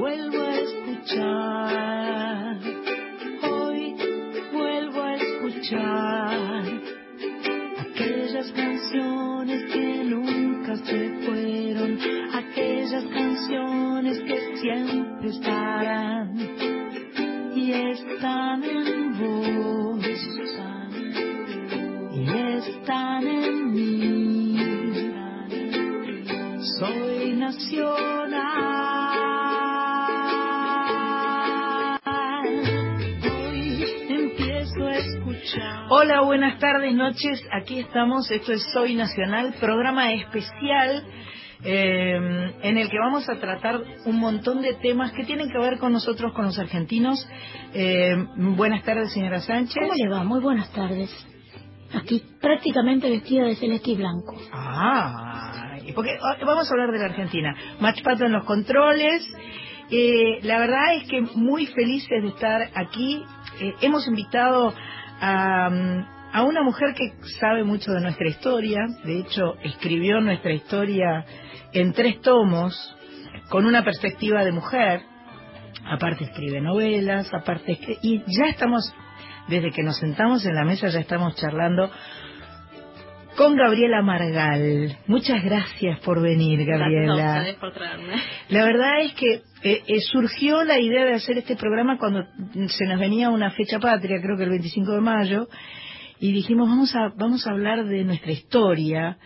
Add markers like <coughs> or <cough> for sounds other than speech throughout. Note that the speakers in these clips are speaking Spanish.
vuelvo a escuchar, hoy vuelvo a escuchar aquellas canciones que nunca se fueron, aquellas canciones que siempre estarán Hola, buenas tardes, noches. Aquí estamos. Esto es Soy Nacional, programa especial eh, en el que vamos a tratar un montón de temas que tienen que ver con nosotros, con los argentinos. Eh, buenas tardes, señora Sánchez. ¿Cómo le va? Muy buenas tardes. Aquí, prácticamente vestida de celeste y blanco. Ah, y porque ah, vamos a hablar de la Argentina. Machpato en los controles. Eh, la verdad es que muy felices de estar aquí. Hemos invitado a, a una mujer que sabe mucho de nuestra historia. De hecho, escribió nuestra historia en tres tomos, con una perspectiva de mujer. Aparte escribe novelas, aparte escri- y ya estamos, desde que nos sentamos en la mesa, ya estamos charlando con Gabriela Margal. Muchas gracias por venir, Gabriela. Gracias por traerme. La verdad es que eh, eh, surgió la idea de hacer este programa cuando se nos venía una fecha patria, creo que el 25 de mayo, y dijimos vamos a vamos a hablar de nuestra historia,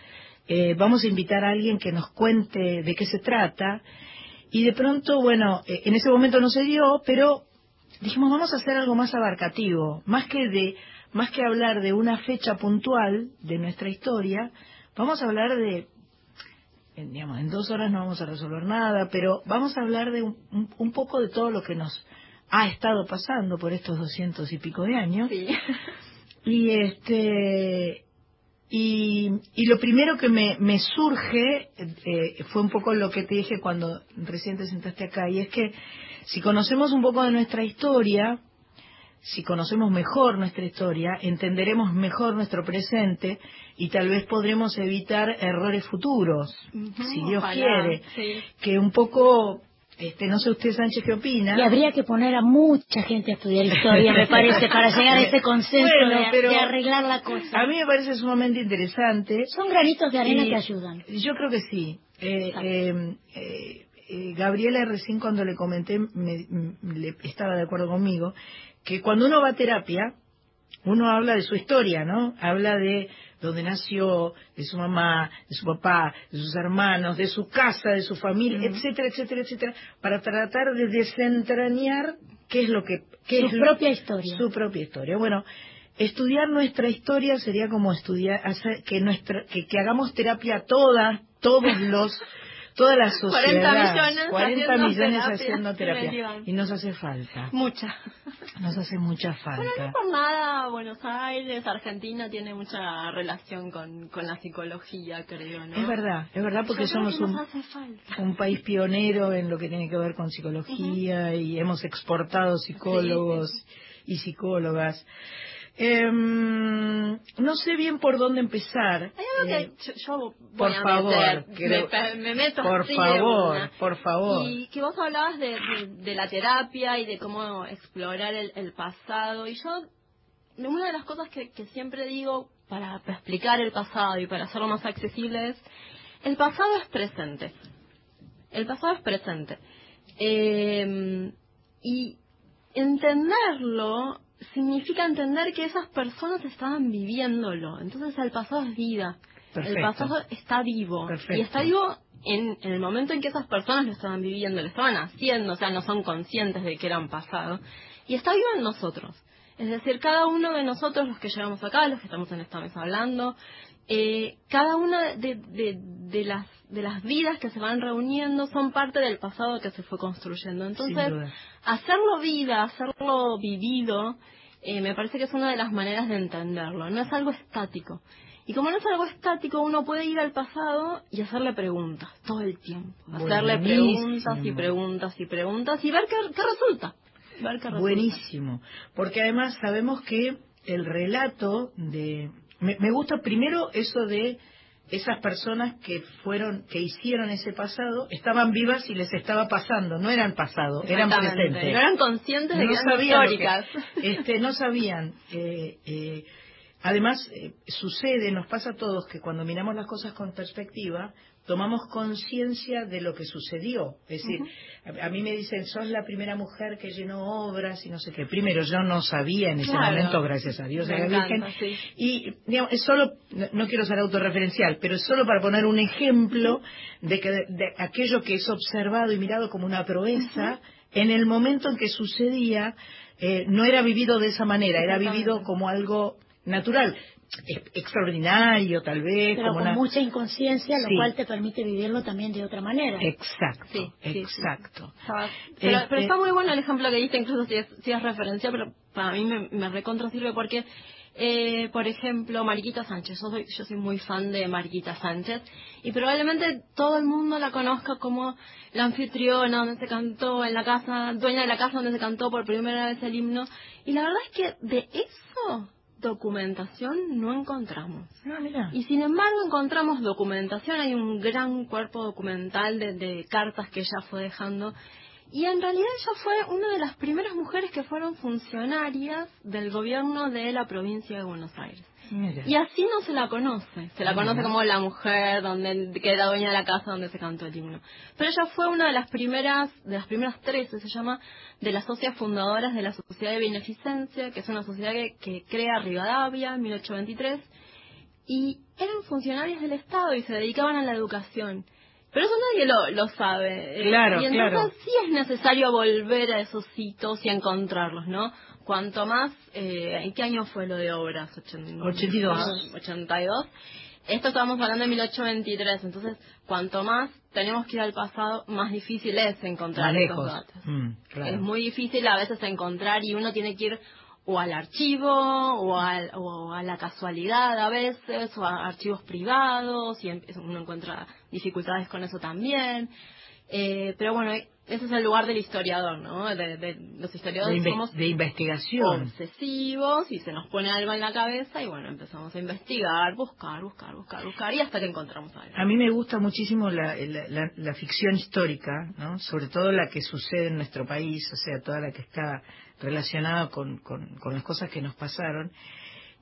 eh, vamos a invitar a alguien que nos cuente de qué se trata, y de pronto, bueno, en ese momento no se dio, pero dijimos vamos a hacer algo más abarcativo, más que de más que hablar de una fecha puntual de nuestra historia, vamos a hablar de en, digamos, en dos horas no vamos a resolver nada, pero vamos a hablar de un, un- un poco de todo lo que nos ha estado pasando por estos doscientos y pico de años. Sí. <laughs> Y este y, y lo primero que me, me surge eh, fue un poco lo que te dije cuando recién te sentaste acá, y es que si conocemos un poco de nuestra historia, si conocemos mejor nuestra historia, entenderemos mejor nuestro presente y tal vez podremos evitar errores futuros, si Dios ojalá, quiere. sí. Que un poco, este, no sé usted Sánchez qué opina. Y habría que poner a mucha gente a estudiar historia, me parece, para llegar a ese consenso Bueno, de, pero de arreglar la cosa. A mí me parece sumamente interesante. Son granitos de arena Y que ayudan. Yo creo que sí. Eh, Exacto. eh, eh, Gabriela recién cuando le comenté me- m- le- estaba de acuerdo conmigo que cuando uno va a terapia uno habla de su historia, ¿no? Habla de dónde nació, de su mamá, de su papá, de sus hermanos, de su casa, de su familia, etcétera, etcétera, etcétera, para tratar de desentrañar qué es lo que qué Su es lo- propia historia. su propia historia. Bueno, estudiar nuestra historia sería como estudiar, hacer que nuestra, que, que hagamos terapia toda, todos los, <laughs> toda la 40 sociedad, millones 40 haciendo millones terapia. haciendo Sí, terapia. Y nos hace falta, Mucha. nos hace mucha Bueno, no falta. por nada Buenos Aires, Argentina tiene mucha relación con, con la psicología, creo, ¿no? Es verdad, es verdad porque Yo somos un, falta. un país pionero en lo que tiene que ver con psicología y hemos exportado psicólogos y psicólogas. Em, no sé bien por dónde empezar. Hay algo Eh, que yo, yo voy por a favor, meter, creo- me, me meto por favor, una. por favor. Y que vos hablabas de, de, de la terapia y de cómo explorar el, el pasado. Y yo, una de las cosas que, que siempre digo para, para explicar el pasado y para hacerlo más accesible es, el pasado es presente. El pasado es presente. Eh, y entenderlo significa entender que esas personas estaban viviéndolo. Entonces el pasado es vida. Perfecto. El pasado está vivo. Perfecto. Y está vivo en, en el momento en que esas personas lo estaban viviendo, lo estaban haciendo, o sea, no son conscientes de que eran pasado. Y está vivo en nosotros. Es decir, cada uno de nosotros, los que llegamos acá, los que estamos en esta mesa hablando, eh, cada una de, de, de las de las vidas que se van reuniendo son parte del pasado que se fue construyendo. Entonces, hacerlo vida, hacerlo vivido, eh, me parece que es una de las maneras de entenderlo. No es algo estático. Y como no es algo estático, uno puede ir al pasado y hacerle preguntas todo el tiempo. Hacerle Buenísimo. preguntas y preguntas y preguntas y ver qué, qué resulta. Ver qué resulta. Buenísimo, porque además sabemos que el relato de... Me, me gusta primero eso de esas personas que fueron, que hicieron ese pasado, estaban vivas y les estaba pasando, no eran pasado, eran presentes. No eran conscientes de no eran que- históricas. <laughs> este, no sabían. eh, eh, además, eh, sucede, nos pasa a todos que cuando miramos las cosas con perspectiva, tomamos conciencia de lo que sucedió. Es decir, a, a mí me dicen, sos la primera mujer que llenó obras y no sé qué. Primero, yo no sabía en ese Claro. momento, gracias a Dios, Me a la encanta, Virgen. sí. Y digamos, es solo, no, no quiero ser autorreferencial, pero es solo para poner un ejemplo de que de, de aquello que es observado y mirado como una proeza, en el momento en que sucedía, eh, no era vivido de esa manera, era vivido como algo natural, extraordinario tal vez, Pero como con una... mucha inconsciencia, lo Sí. cual te permite vivirlo también de otra manera. Exacto, Sí, sí, sí. exacto. Pero, Este- pero está muy bueno el ejemplo que diste, incluso si es, si es referencia, pero para mí me, me recontra sirve porque, eh, por ejemplo, Mariquita Sánchez, yo soy, yo soy muy fan de Mariquita Sánchez y probablemente todo el mundo la conozca como la anfitriona donde se cantó en la casa, dueña de la casa donde se cantó por primera vez el himno. Y la verdad es que de eso documentación no encontramos. Ah, mira. Y sin embargo encontramos documentación, hay un gran cuerpo documental de, de cartas que ella fue dejando. Y en realidad ella fue una de las primeras mujeres que fueron funcionarias del gobierno de la provincia de Buenos Aires. Mira. Y así no se la conoce. Se la Mira. conoce como la mujer donde que era dueña de la casa donde se cantó el himno. Pero ella fue una de las primeras, de las primeras 13, se llama, de las socias fundadoras de la Sociedad de Beneficencia, que es una sociedad que, que crea Rivadavia en 1823. Y eran funcionarias del Estado y se dedicaban a la educación. Pero eso nadie lo, lo sabe. Claro, y entonces claro. sí es necesario volver a esos hitos y encontrarlos, ¿no? Cuanto más, eh, ¿en qué año fue lo de obras? Ochen- 82. 82. Esto estábamos hablando de 1823, entonces cuanto más tenemos que ir al pasado, más difícil es encontrar lejos. datos. Mm, claro. Es muy difícil a veces encontrar y uno tiene que ir o al archivo o, al- o a la casualidad a veces o a archivos privados y em- uno encuentra dificultades con eso también. Eh, pero bueno, ese es el lugar del historiador, ¿no? De, de- los historiadores somos de investigación. obsesivos y se nos pone algo en la cabeza y bueno, empezamos a investigar, buscar, buscar, buscar, buscar y hasta que encontramos algo. A mí me gusta muchísimo la, la- la- la ficción histórica, ¿no? sobre todo la que sucede en nuestro país, o sea, toda la que está relacionada con, con- con las cosas que nos pasaron.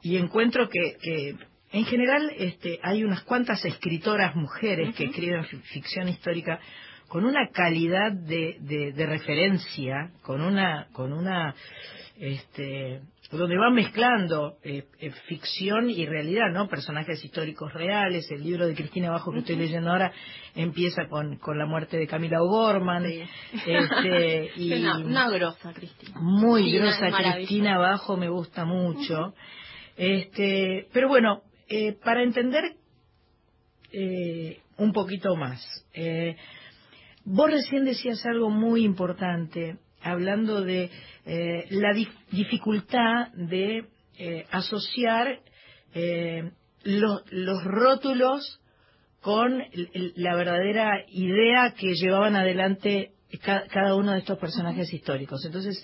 Y encuentro que, que, en general este, hay unas cuantas escritoras mujeres que escriben fi- ficción histórica con una calidad de, de- de referencia, con una, con una este, donde van mezclando eh, eh, ficción y realidad, ¿no? Personajes históricos reales. El libro de Cristina Bajo que estoy leyendo ahora empieza con, con la muerte de Camila O'Gorman. Sí. Este, <laughs> y una, una grosa, Cristina. muy Cristina grosa. Cristina Bajo me gusta mucho. Este, pero bueno, eh, para entender un poquito más, vos recién decías algo muy importante, hablando de eh, la dif- dificultad de eh, asociar eh, lo- los rótulos con la verdadera idea que llevaban adelante ca- cada uno de estos personajes históricos. Entonces,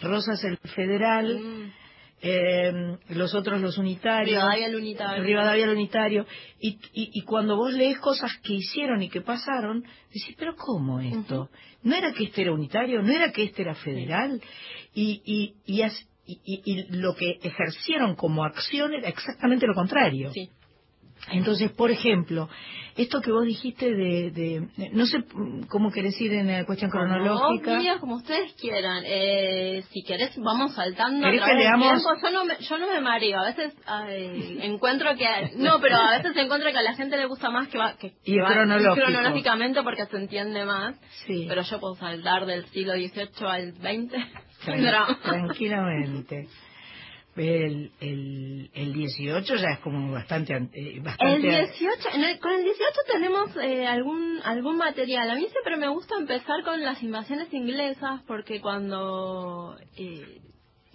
Rosas el federal, Mm. Eh, los otros los unitarios. Rivadavia el unitario. Rivadavia el unitario. Y, y, y cuando vos lees cosas que hicieron y que pasaron, decís, pero ¿cómo esto? ¿No era que este era unitario? ¿No era que este era federal? Y, y, y, as- y- y- y lo que ejercieron como acción era exactamente lo contrario. Sí. Entonces, por ejemplo, esto que vos dijiste de, de- no sé cómo querés ir en la cuestión Como cronológica. como ustedes quieran. Eh, si querés, vamos saltando. ¿Querés que leamos? Yo no, me, yo no me mareo. A veces ay, encuentro que. No, pero a veces encuentro que a la gente le gusta más que va. Que, Y que va cronológicamente porque se entiende más. Sí. Pero yo puedo saltar del siglo XVIII al XX. Tran- <laughs> tranquilamente. El, el, el 18 ya es como bastante... an- eh, bastante El 18, en el- con el 18 tenemos eh, algún algún material. A mí siempre me gusta empezar con las invasiones inglesas porque cuando eh,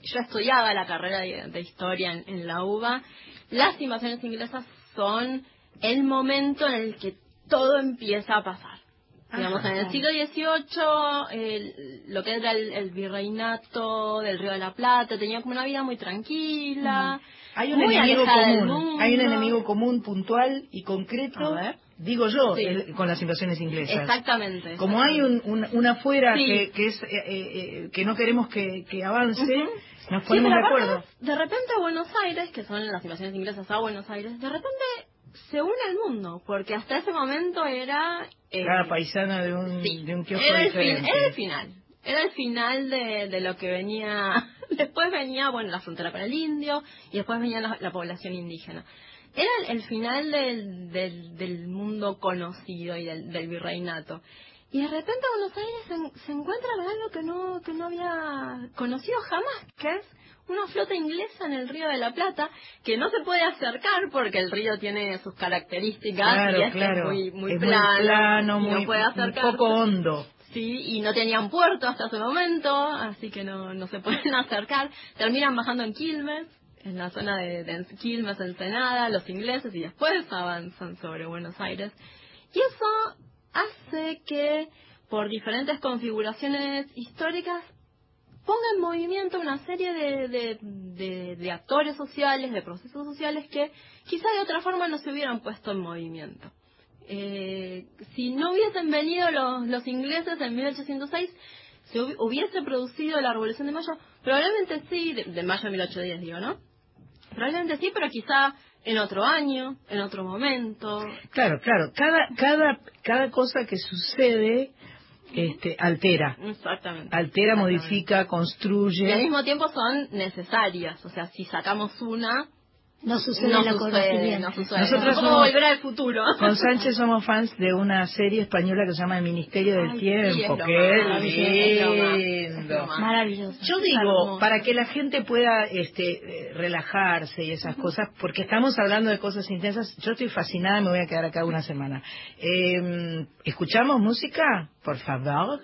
yo estudiaba la carrera de, de historia en, en la UBA, las invasiones inglesas son el momento en el que todo empieza a pasar. Digamos, Ajá. en el siglo XVIII, el- lo que era el, el virreinato del Río de la Plata tenía como una vida muy tranquila. Hay un muy enemigo común, hay un enemigo común puntual y concreto, digo yo, Sí. el- con las invasiones inglesas. Exactamente. Como hay un, un, una afuera Sí. que, que es eh, eh, eh, que no queremos que, que avance, nos ponemos de acuerdo. de repente a Buenos Aires, que son las invasiones inglesas a Buenos Aires, de repente se une al mundo, porque hasta ese momento era... eh, Cada paisana de un, sí, de un kiosco era el, fin- diferente. era el final. Era el final de, de lo que venía... <laughs> Después venía, bueno, la frontera para el indio y después venía la, la población indígena. Era el, el final del, del, del mundo conocido y del, del virreinato. Y de repente Buenos Aires se, se encuentra con algo que no, que no había conocido jamás, que es una flota inglesa en el río de la Plata, que no se puede acercar porque el río tiene sus características Claro, y este claro. es muy, muy Es plano, muy, no puede un acercarse. poco hondo. Sí, y no tenían puerto hasta ese momento, así que no, no se <laughs> pueden acercar. Terminan bajando en Quilmes, en la zona de, de Quilmes, Ensenada, los ingleses, y después avanzan sobre Buenos Aires. Y eso hace que, por diferentes configuraciones históricas, ponga en movimiento una serie de, de, de- actores sociales, de procesos sociales que quizá de otra forma no se hubieran puesto en movimiento. Eh, si no hubiesen venido los, los ingleses en 1806, se hubi- hubiese producido la Revolución de Mayo, probablemente sí, de, de mayo de 1810 digo, ¿no? Probablemente sí, pero quizá en otro año, en otro momento. Claro, claro. Cada, cada, cada cosa que sucede este, altera. Exactamente. Altera, Exactamente. modifica, Y al construye. mismo tiempo son necesarias, o sea, si sacamos una, No sucede no la sucede, no sucede. Nosotros somos- volver al futuro. Con Sánchez somos fans de una serie española que se llama El Ministerio del Ay, Tiempo, es lindo. Maravilloso. Yo digo, para que la gente pueda este, eh, relajarse y esas cosas, porque estamos hablando de cosas intensas, yo estoy fascinada, me voy a quedar acá una semana. Eh, ¿Escuchamos música? Por favor.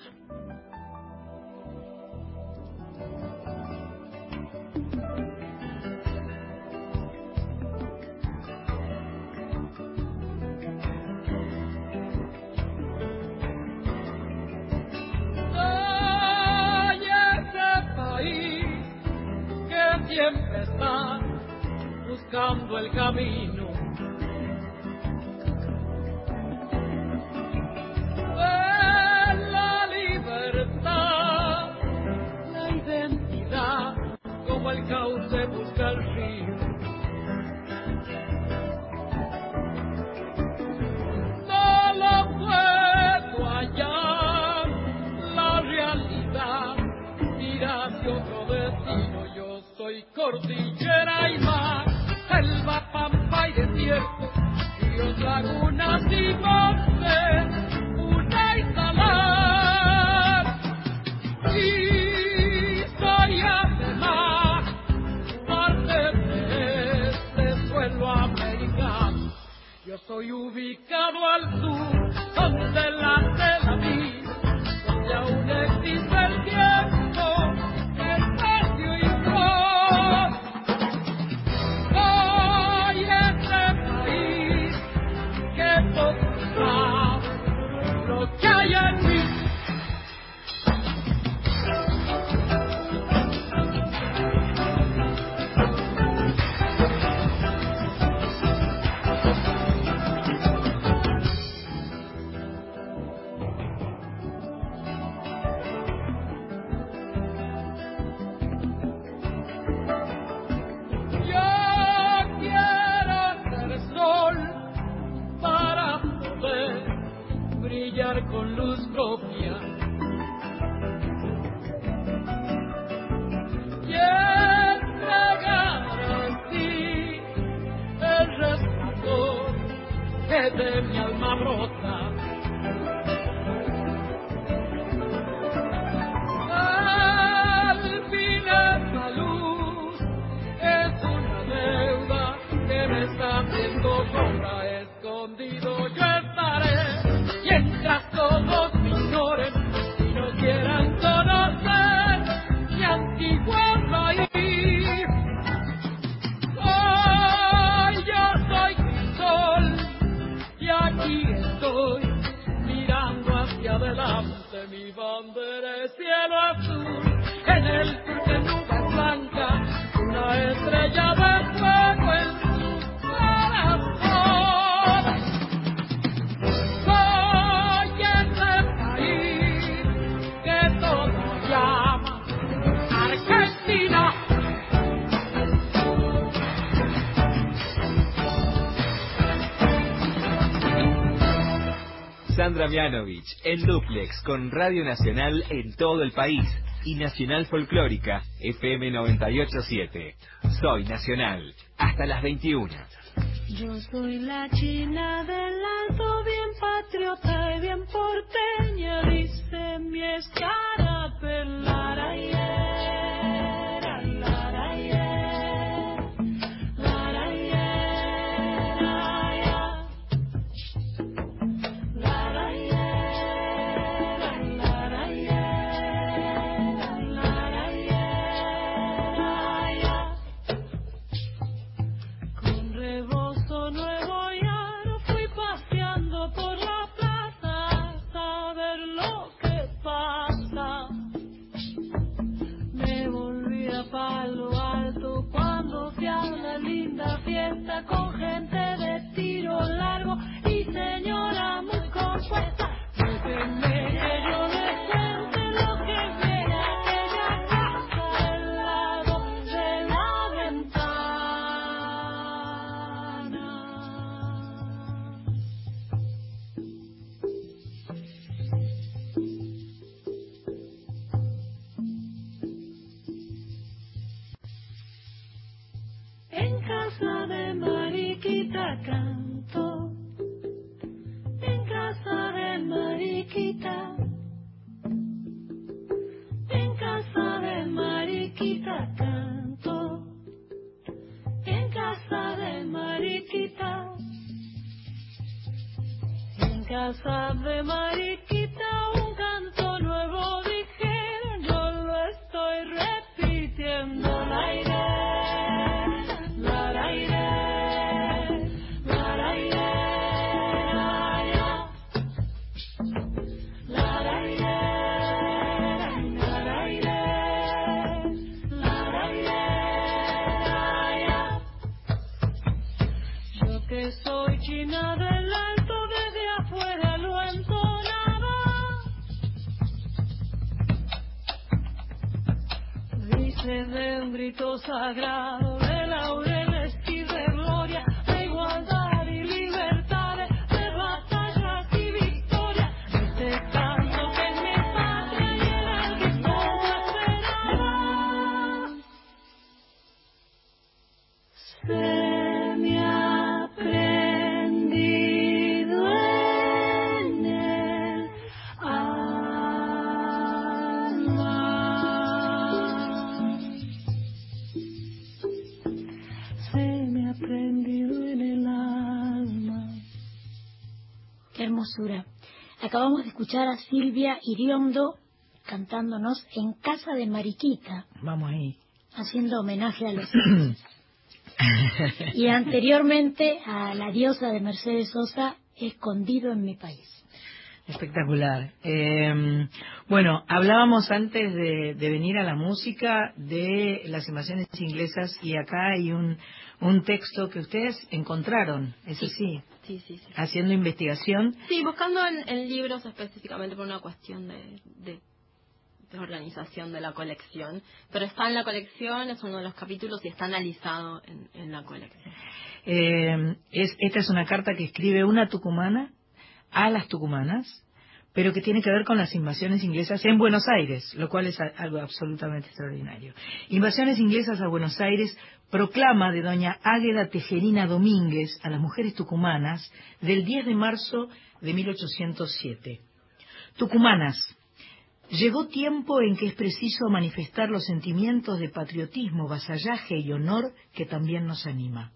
Siempre está buscando el camino. De la libertad, la identidad, como el cauce busca el río. Cordillera y mar, selva, pampa y desierto, ríos, lagunas y montes, una y salar. Y soy además parte de este suelo americano. Yo soy ubicado al sur, En Duplex con Radio Nacional en todo el país y Nacional Folclórica FM 987. Soy Nacional hasta las 21. Yo soy la china del alto, bien patriota y bien porteña, dice mi escarapel, en casa escuchar a Silvia Iriondo cantándonos en Casa de Mariquita, Vamos ahí. haciendo homenaje a los <clears throat> y anteriormente a la diosa de Mercedes Sosa, Escondido en mi país. Espectacular. Eh, bueno, hablábamos antes de, de venir a la música de las invasiones inglesas y acá hay un, un texto que ustedes encontraron, eso sí, Sí, sí, sí. haciendo investigación. Sí, buscando en, en libros específicamente por una cuestión de, de, de organización de la colección. Pero está en la colección, es uno de los capítulos y está analizado en, en la colección. Eh, es, esta es una carta que escribe una tucumana a las tucumanas, pero que tiene que ver con las invasiones inglesas en Buenos Aires, lo cual es algo absolutamente extraordinario. Invasiones inglesas a Buenos Aires proclama de doña Águeda Tejerina Domínguez a las mujeres tucumanas del 10 de marzo de 1807. Tucumanas, Llegó tiempo en que es preciso manifestar los sentimientos de patriotismo, vasallaje y honor que también nos anima.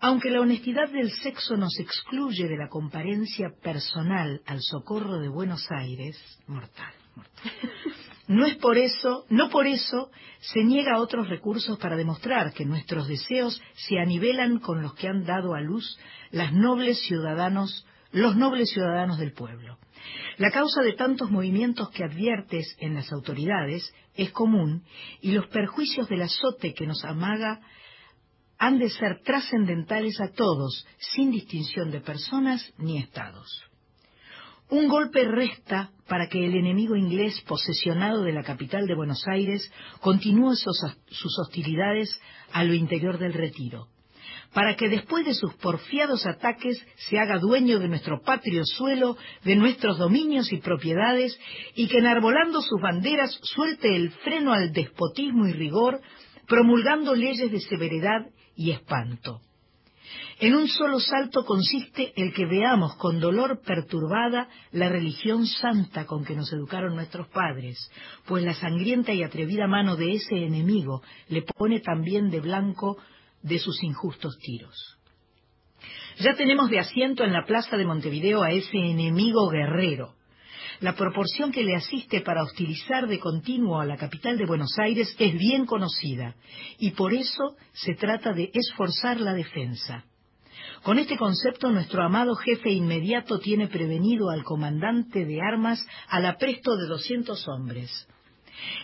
Aunque la honestidad del sexo nos excluye de la comparencia personal al socorro de Buenos Aires, mortal, mortal. No es por eso, no por eso se niega a otros recursos para demostrar que nuestros deseos se anivelan con los que han dado a luz las nobles ciudadanos los nobles ciudadanos del pueblo. La causa de tantos movimientos que adviertes en las autoridades es común y los perjuicios del azote que nos amaga han de ser trascendentales a todos, sin distinción de personas ni estados. Un golpe resta para que el enemigo inglés posesionado de la capital de Buenos Aires continúe sus hostilidades a lo interior del retiro para que después de sus porfiados ataques se haga dueño de nuestro patrio suelo, de nuestros dominios y propiedades, y que enarbolando sus banderas suelte el freno al despotismo y rigor, promulgando leyes de severidad y espanto. En un solo salto consiste el que veamos con dolor perturbada la religión santa con que nos educaron nuestros padres, pues la sangrienta y atrevida mano de ese enemigo le pone también de blanco de sus injustos tiros. Ya tenemos de asiento en la plaza de Montevideo a ese enemigo guerrero. La proporción que le asiste para hostilizar de continuo a la capital de Buenos Aires es bien conocida y por eso se trata de esforzar la defensa. Con este concepto nuestro amado jefe inmediato tiene prevenido al comandante de armas al apresto de 200 hombres.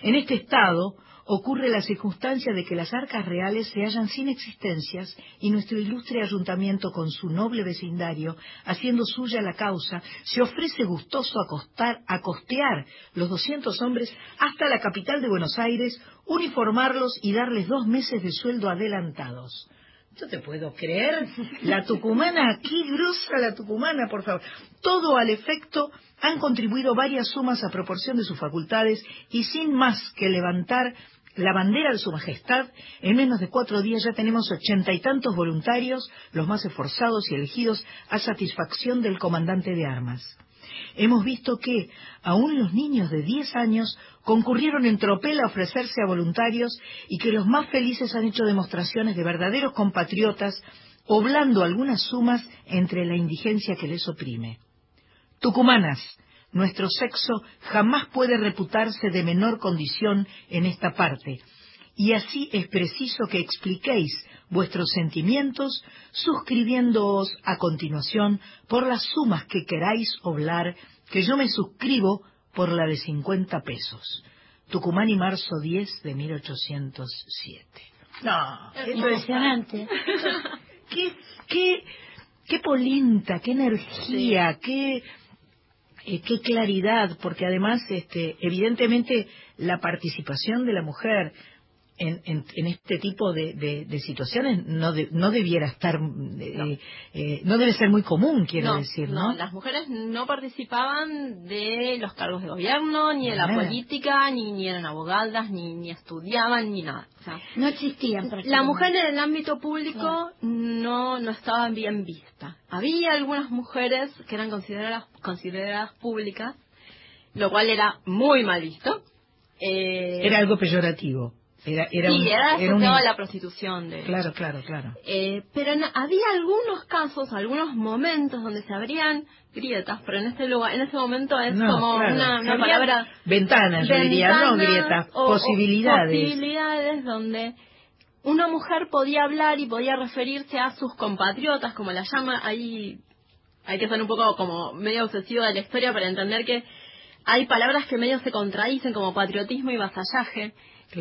En este estado, ocurre la circunstancia de que las arcas reales se hallan sin existencias y nuestro ilustre ayuntamiento con su noble vecindario, haciendo suya la causa, se ofrece gustoso a, costear los doscientos hombres hasta la capital de Buenos Aires, uniformarlos y darles dos meses de sueldo adelantados. Yo te puedo creer. La tucumana, aquí grusa la tucumana, por favor. Todo al efecto han contribuido varias sumas a proporción de sus facultades y sin más que levantar la bandera de su majestad, en menos de cuatro días ya tenemos ochenta y tantos voluntarios, los más esforzados y elegidos a satisfacción del comandante de armas. Hemos visto que aún los niños de diez años concurrieron en tropel a ofrecerse a voluntarios y que los más felices han hecho demostraciones de verdaderos compatriotas, oblando algunas sumas entre la indigencia que les oprime. Tucumanas, nuestro sexo jamás puede reputarse de menor condición en esta parte, y así es preciso que expliquéis vuestros sentimientos suscribiéndoos a continuación por las sumas que queráis oblar, que yo me suscribo por la de cincuenta pesos. Tucumán y marzo 10 de 1807. No, es impresionante. <laughs> qué, qué, qué polenta, qué energía, qué eh, qué claridad, porque además, este, evidentemente, la participación de la mujer en, en, este tipo de, de, situaciones no, no debiera estar, eh, eh, no. debe ser muy común, quiero decir, ¿no? las mujeres no participaban de los cargos de gobierno, ni de la política, ni, ni eran abogadas, ni, ni estudiaban, ni nada. no existían. La mujer en el ámbito público no, no estaba bien vista. Había algunas mujeres que eran consideradas, consideradas públicas, lo cual era muy mal visto. era algo peyorativo. Era, era sí, era la prostitución. De claro, claro, claro. Eh, pero había algunos casos, algunos momentos donde se abrían grietas, pero en este lugar, en ese momento es como una, palabra... Ventanas, yo diría, no grietas, posibilidades. posibilidades donde una mujer podía hablar y podía referirse a sus compatriotas, como la llama, ahí hay que ser un poco como medio obsesivo de la historia para entender que hay palabras que medio se contradicen como patriotismo y vasallaje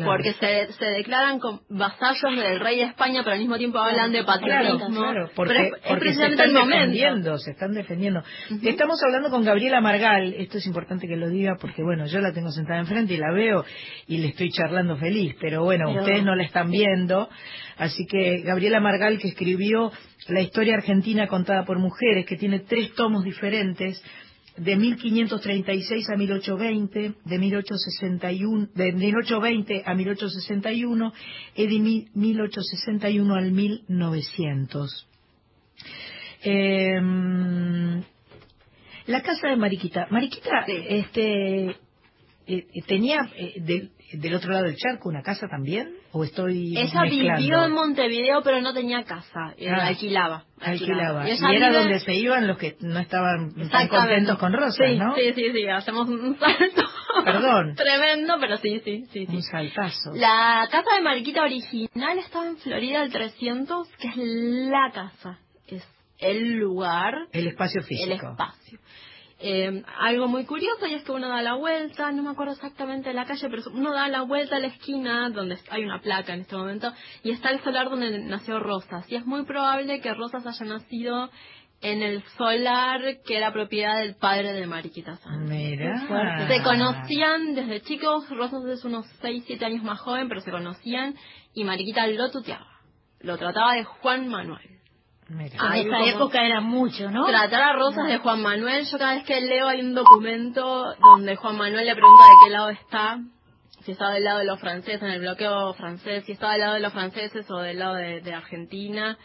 porque se, se declaran con vasallos del rey de España, pero al mismo tiempo hablan de patriotismo. Claro, porque, se están defendiendo, se están defendiendo. Estamos hablando con Gabriela Margal, esto es importante que lo diga porque, bueno, yo la tengo sentada enfrente y la veo y le estoy charlando feliz, pero bueno, ustedes no la están viendo. Así que Gabriela Margal, que escribió La historia argentina contada por mujeres, que tiene tres tomos diferentes, de 1536 a 1820, de 1861, de 1820 a 1861 y de 1861 al 1900. Em, la casa de Mariquita. Mariquita, este, eh, tenía eh, del otro lado del charco una casa también o estoy ella vivió en Montevideo pero no tenía casa eh, ah, alquilaba alquilaba, y, era donde se iban los que no estaban tan contentos con Rosa ¿no? sí sí sí hacemos un salto. Perdón. <laughs> Tremendo pero sí sí sí, un saltazo. La casa de Mariquita original estaba en Florida el 300 que es la casa es el lugar, El espacio el físico. espacio. Eh, algo muy curioso y es que uno da la vuelta, no me acuerdo exactamente de la calle, pero uno da la vuelta a la esquina donde hay una placa en este momento y está el solar donde nació Rosas. Y es muy probable que Rosas haya nacido en el solar que era propiedad del padre de Mariquita Sánchez. Mira. Se conocían desde chicos, Rosas es unos 6, 7 años más joven, pero se conocían y Mariquita lo tuteaba. Lo trataba de Juan Manuel. Mira. En esa época era mucho, ¿no? Tratar a Rosas de Juan Manuel, yo cada vez que leo hay un documento donde Juan Manuel le pregunta de qué lado está, si está del lado de los franceses, en el bloqueo francés, si está del lado de los franceses o del lado de, de Argentina.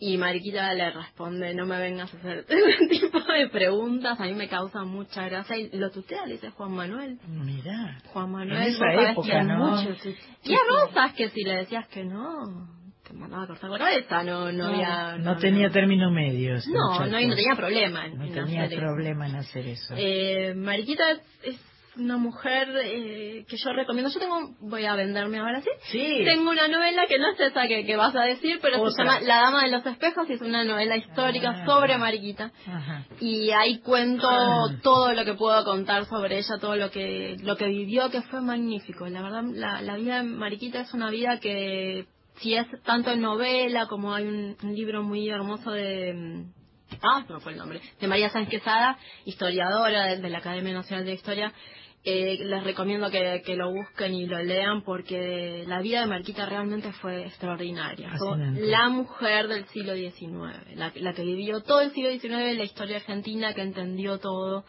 Y Mariquita le responde, no me vengas a hacer <laughs> ese tipo de preguntas, a mí me causa mucha gracia. Y lo tutea, le dice Juan Manuel. Mira. Juan Manuel, En esa época, ¿no? mucho tu- Y a Rosas que si le decías que no, te mandaba a cortar la cabeza, no, no, había... No tenía término medio. ese No, no, no tenía problema en, No en tenía hacer eso. problema en hacer eso. Eh, Mariquita es, es una mujer eh, que yo recomiendo. Yo tengo, voy a venderme ahora sí. sí. Tengo una novela que no es esa que, que vas a decir, pero se llama La Dama de los Espejos y es una novela histórica Ah. sobre Mariquita. Ajá. Y ahí cuento Ah. todo lo que puedo contar sobre ella, todo lo que lo que vivió, que fue magnífico. La verdad, la, la vida de Mariquita es una vida que, si es tanto en novela como hay un, un libro muy hermoso de... mm, Ah, no fue el nombre. De María Sánchez Quesada, historiadora de, de la Academia Nacional de Historia. Eh, les recomiendo que, que lo busquen y lo lean porque la vida de Mariquita realmente fue extraordinaria. Fue la mujer del siglo XIX, la, la que vivió todo el siglo XIX, la historia argentina, que entendió todo,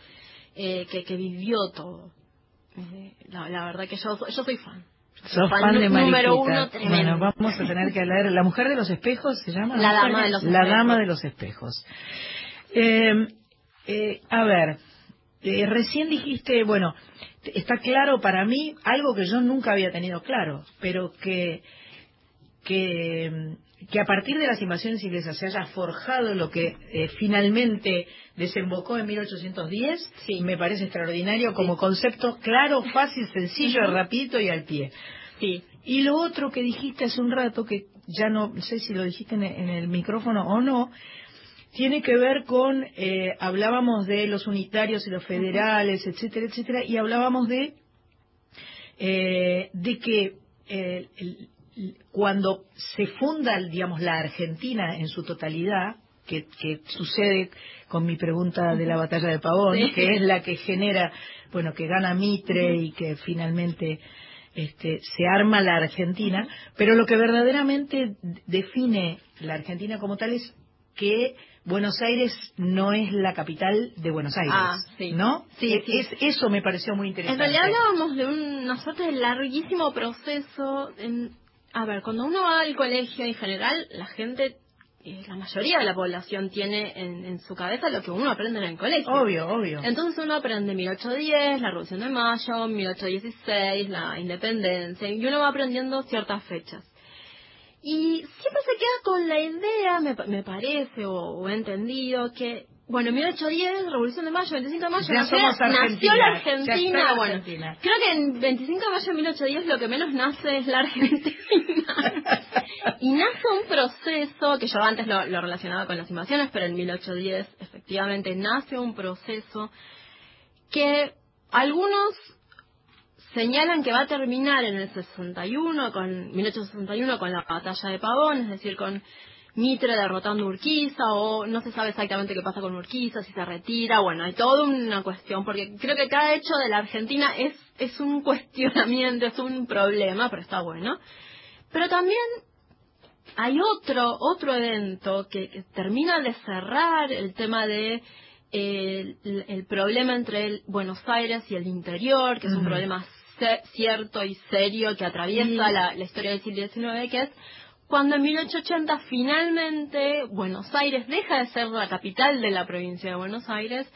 eh, que, que vivió todo. Eh, la, la verdad que yo, yo soy fan. Sos Fan fan de número uno, tremendo. bueno, vamos a tener que leer. ¿La mujer de los espejos se llama? La dama de los La espejos. dama de los espejos. Eh, eh, a ver, eh, recién dijiste, bueno, está claro para mí algo que yo nunca había tenido claro, pero que que, que a partir de las invasiones inglesas se haya forjado lo que eh, finalmente desembocó en 1810, Sí. me parece extraordinario como concepto claro, fácil, sencillo, rapidito y al pie. Sí. Y lo otro que dijiste hace un rato, que ya no sé si lo dijiste en, en el micrófono o no, tiene que ver con, eh, hablábamos de los unitarios y los federales, etcétera, etcétera, y hablábamos de, eh, de que eh, el- el- cuando se funda, digamos, la Argentina en su totalidad, que, que sucede con mi pregunta de la batalla de Pavón, Sí. que es la que genera, bueno, que gana Mitre y que finalmente este, se arma la Argentina, pero lo que verdaderamente define la Argentina como tal es que Buenos Aires no es la capital de Buenos Aires, Ah, sí. ¿no? Sí, Es- sí. es- eso me pareció muy En interesante. realidad hablábamos de suerte de larguísimo proceso. En, a ver, cuando uno va al colegio en general, la gente, eh, la mayoría de la población tiene en, en su cabeza lo que uno aprende en el colegio. Obvio, obvio. Entonces uno aprende 1810, la Revolución de Mayo, 1816, la Independencia, y uno va aprendiendo ciertas fechas. Y siempre se queda con la idea, me, me parece, o, o he entendido, que, bueno, 1810, Revolución de Mayo, 25 de Mayo, Ya nació, somos nació la Argentina. bueno, Argentina. creo que en 25 de mayo de 1810 lo que menos nace es la Argentina. <laughs> y nace un proceso, que yo antes lo, lo relacionaba con las invasiones, pero en 1810 efectivamente nace un proceso que algunos señalan que va a terminar en el 61, con 1861, con la batalla de Pavón, es decir, con Mitre derrotando a Urquiza, o no se sabe exactamente qué pasa con Urquiza, si se retira, bueno, hay toda una cuestión, porque creo que cada hecho de la Argentina es, es un <laughs> cuestionamiento, es un problema, pero está bueno. Pero también hay otro otro evento que, que termina de cerrar el tema de eh, el, el problema entre el Buenos Aires y el interior, que es un problema cierto y serio que atraviesa la, la historia del siglo XIX, que es cuando en 1880 finalmente Buenos Aires deja de ser la capital de la provincia de Buenos Aires,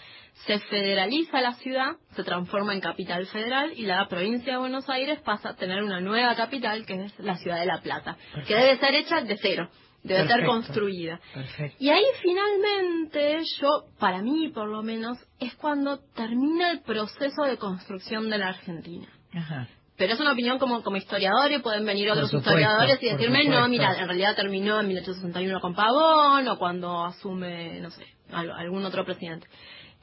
se federaliza la ciudad, se transforma en capital federal y la provincia de Buenos Aires pasa a tener una nueva capital que es la ciudad de La Plata, que debe ser hecha de cero, debe ser construida. Perfecto. Y ahí finalmente, yo, para mí por lo menos, es cuando termina el proceso de construcción de la Argentina. Ajá. Pero es una opinión como como historiador y pueden venir otros supuesto, historiadores y decirme, no, mira, en realidad terminó en 1861 con Pavón o cuando asume, no sé, al- algún otro presidente.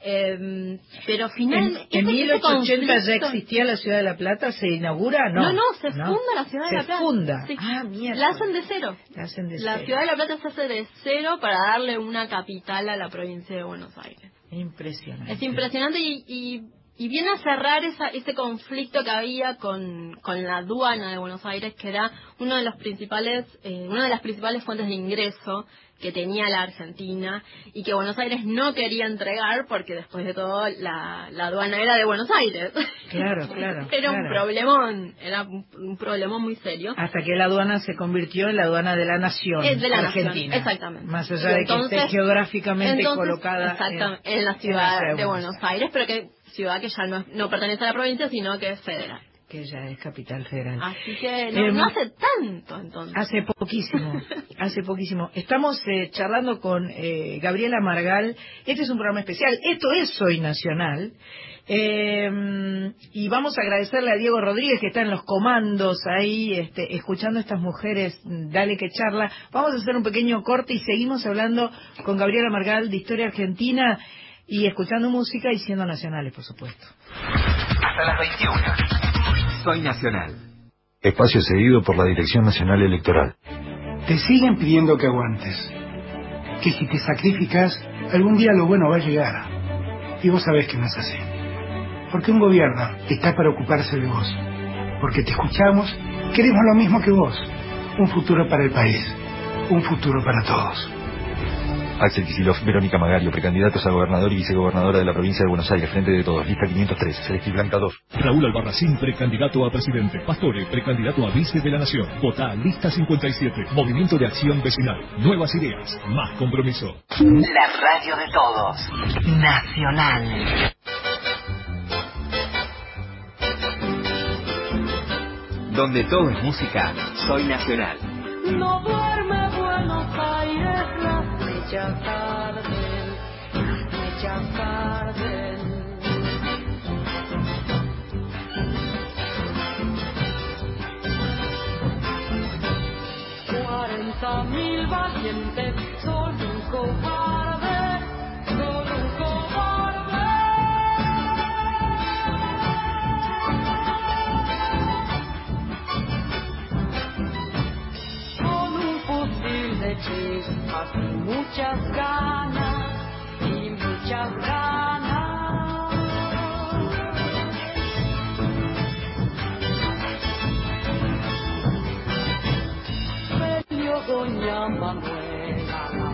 Eh, pero En, finalmente... en ese 1880 ya existía la ciudad de La Plata, ¿se inaugura? No, No, no, se funda la ciudad de Se La Plata. funda. Sí. Ah, mierda. La hacen de cero. La hacen de La cero. ciudad de La Plata se hace de cero para darle una capital a la provincia de Buenos Aires. Impresionante. Es impresionante y, y, y viene a cerrar esa, ese conflicto que había con, con la aduana de Buenos Aires, que era uno de los principales, eh, una de las principales fuentes de ingreso que tenía la Argentina y que Buenos Aires no quería entregar porque después de todo la, la aduana era de Buenos Aires. Claro, <laughs> claro, era un problemón, era un, un problemón muy serio. Hasta que la aduana se convirtió en la aduana de la nación Es de la nación, argentina. exactamente. Más allá de que esté geográficamente entonces, colocada en, la en ciudad de Buenos Aires, pero que ciudad que ya no, no pertenece a la provincia, sino que es federal. Que ya es capital federal. Así que no, Em, no hace tanto entonces. Hace poquísimo, <laughs> hace poquísimo. Estamos eh, charlando con eh, Gabriela Margal. Este es un programa especial. Esto es Soy Nacional. Eh, y vamos a agradecerle a Diego Rodríguez que está en los comandos ahí, este, escuchando a estas mujeres. Dale que charla. Vamos a hacer un pequeño corte y seguimos hablando con Gabriela Margal de historia argentina y escuchando música y siendo nacionales, por supuesto. Hasta las 21. Soy Nacional. Espacio cedido por la Dirección Nacional Electoral. Te siguen pidiendo que aguantes. Que si te sacrificas, algún día lo bueno va a llegar. Y vos sabés que no es así. Porque un gobierno está para ocuparse de vos. Porque te escuchamos, queremos lo mismo que vos. Un futuro para el país. Un futuro para todos. Axel Kicillof, Verónica Magario, precandidatos a gobernador y vicegobernadora de la provincia de Buenos Aires, Frente de Todos, lista 503, Celeste Blanca 2. Raúl Albarracín, precandidato a presidente. Pastore, precandidato a vice de la Nación. Vota Lista 57. Movimiento de Acción Vecinal. Nuevas ideas. Más compromiso. La radio de todos. Nacional. Donde todo es música, soy Nacional. No duerme Buenos Aires, Cuarenta mil valientes cobarde, muchas ganas, y muchas ganas. Peleó doña Manuela, la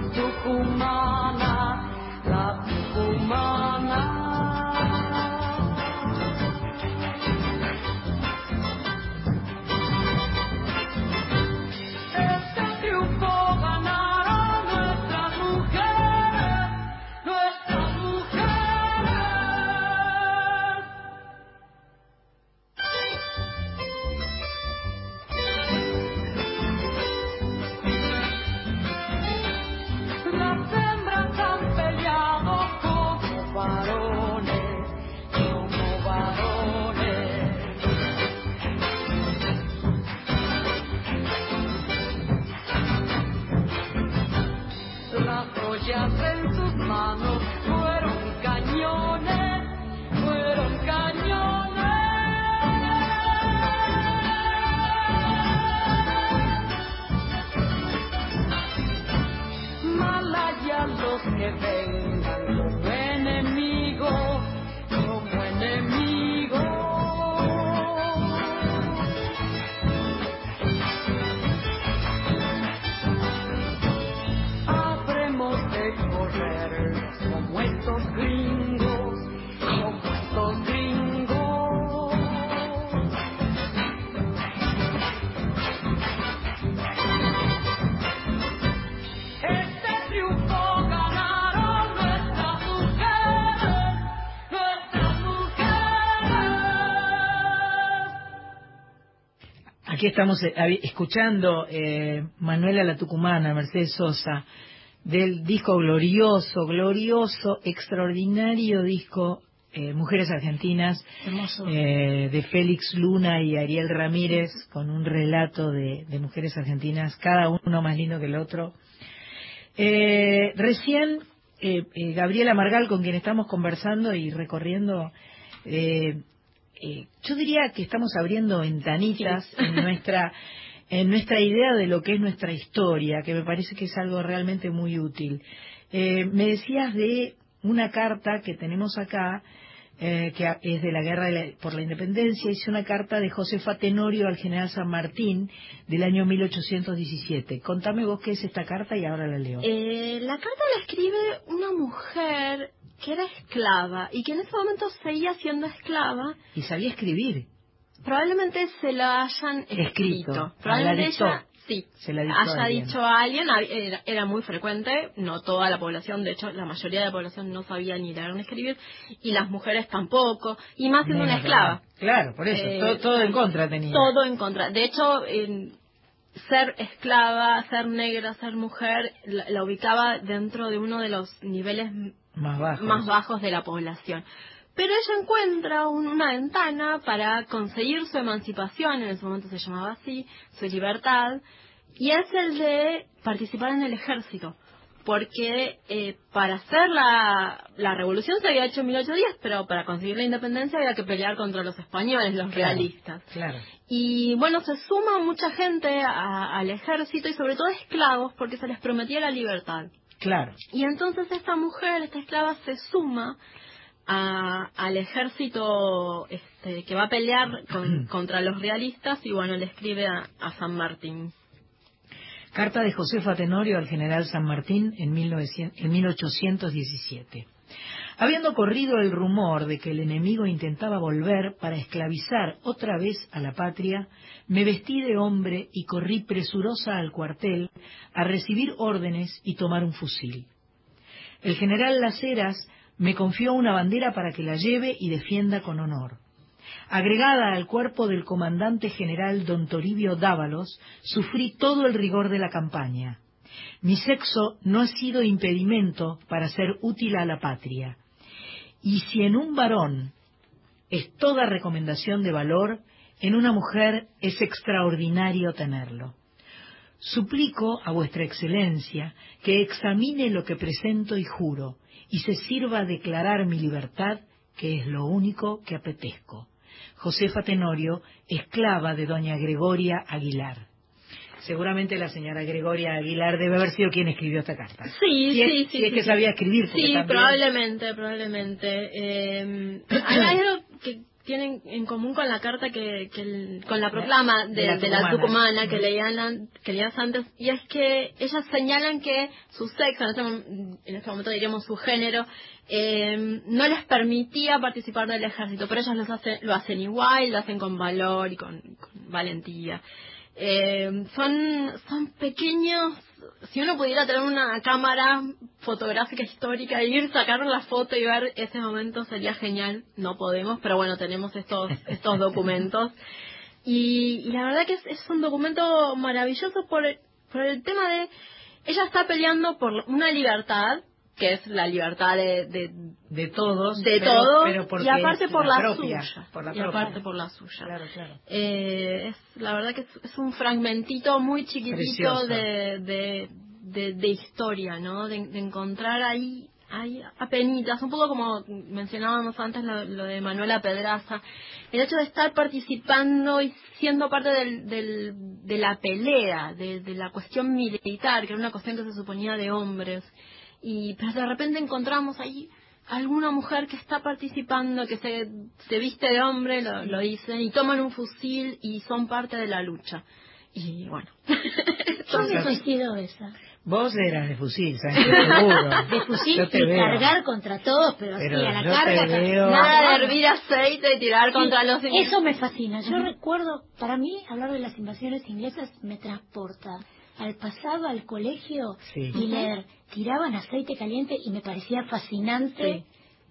sus Aquí estamos eh, escuchando eh, Manuela la Tucumana, Mercedes Sosa, del disco glorioso, glorioso, extraordinario disco eh, Mujeres Argentinas eh, de Félix Luna y Ariel Ramírez con un relato de, de mujeres argentinas, cada uno más lindo que el otro. Recién Gabriela Margal, con quien estamos conversando y recorriendo, eh, yo diría que estamos abriendo ventanitas en nuestra <laughs> en nuestra idea de lo que es nuestra historia, que me parece que es algo realmente muy útil. Eh, me decías de una carta que tenemos acá, eh, que es de la guerra de la- por la independencia, es una carta de Josefa Tenorio al general San Martín del año 1817. Contame vos qué es esta carta y ahora la leo. Eh, la carta la escribe una mujer que era esclava y que en ese momento seguía siendo esclava. Y sabía escribir. Probablemente se la hayan escrito. Escrito. Probablemente ella, sí, Se la a haya dicho a alguien. Era, era muy frecuente, no toda la población, de hecho la mayoría de la población no sabía ni leer ni escribir, y las mujeres tampoco, y más siendo una esclava. Claro, por eso, Eh, todo, todo en contra tenía. Todo en contra. De hecho, ser esclava, ser negra, ser mujer, la, la ubicaba dentro de uno de los niveles Más bajo. más bajos de la población. Pero ella encuentra un- una ventana para conseguir su emancipación, en ese momento se llamaba así, su libertad, y es el de participar en el ejército. Porque eh, para hacer la, la revolución se había hecho en 1810, pero para conseguir la independencia había que pelear contra los españoles, los Claro, realistas. Claro. Y bueno, se suma mucha gente a- al ejército y sobre todo esclavos porque se les prometía la libertad. Claro. Y entonces esta mujer, esta esclava, se suma a- al ejército este, que va a pelear con- <clears throat> contra los realistas y bueno, le escribe a, a San Martín. Carta de Josefa Tenorio al general San Martín en, 1900 en 1817. Habiendo corrido el rumor de que el enemigo intentaba volver para esclavizar otra vez a la patria, me vestí de hombre y corrí presurosa al cuartel a recibir órdenes y tomar un fusil. El general Las Heras me confió una bandera para que la lleve y defienda con honor. Agregada al cuerpo del comandante general don Toribio Dávalos, sufrí todo el rigor de la campaña. Mi sexo no ha sido impedimento para ser útil a la patria. Y si en un varón es toda recomendación de valor, en una mujer es extraordinario tenerlo. Suplico a vuestra excelencia que examine lo que presento y juro, y se sirva a declarar mi libertad, que es lo único que apetezco. Josefa Tenorio, esclava de doña Gregoria Aguilar. Seguramente la señora Gregoria Aguilar debe haber sido quien escribió esta carta. Sí, Si es- sí, sí. si es sí, que sí. sabía escribir. Sí, también- probablemente, probablemente. Eh, <coughs> hay algo que tienen en común con la carta que, que el- con la proclama de, De la de la tucumana. que leían an- que leías antes y es que ellas señalan que su sexo en este, en este momento diríamos su género eh, no les permitía participar del ejército pero ellas los hace- lo hacen igual lo hacen con valor y con, con valentía eh, son son pequeños si uno pudiera tener una cámara fotográfica histórica e ir sacar la foto y ver ese momento sería genial. No podemos pero bueno tenemos estos estos <laughs> documentos. Y, y la verdad que es, es un documento maravilloso por el, por el tema de ella está peleando por una libertad que es la libertad de, de, de todos, de pero- todos pero porque y aparte por la la, propia, suya por la y propia. aparte por la suya Claro, claro. eh, es la verdad que es, es un fragmentito muy chiquitito de, de, de, de historia, ¿no? De, de encontrar ahí, ahí apenitas, un poco como mencionábamos antes lo, lo de Manuela Pedraza, el hecho de estar participando y siendo parte del, del, de la pelea, de, de la cuestión militar, que era una cuestión que se suponía de hombres, y pero de repente encontramos ahí alguna mujer que está participando, que se, se viste de hombre, lo, lo dicen, y toman un fusil y son parte de la lucha. Y bueno. Yo hubiese sido esa. Vos eras de fusil, ¿sabes? <laughs> Seguro. De fusil y veo. cargar contra todos, pero, Pero sí, a la carga. veo- Nada de hervir aceite y tirar contra los Eso me fascina. Yo recuerdo, para mí, hablar de las invasiones inglesas me transporta al pasado, al colegio Sí. y leer. Tiraban aceite caliente y me parecía fascinante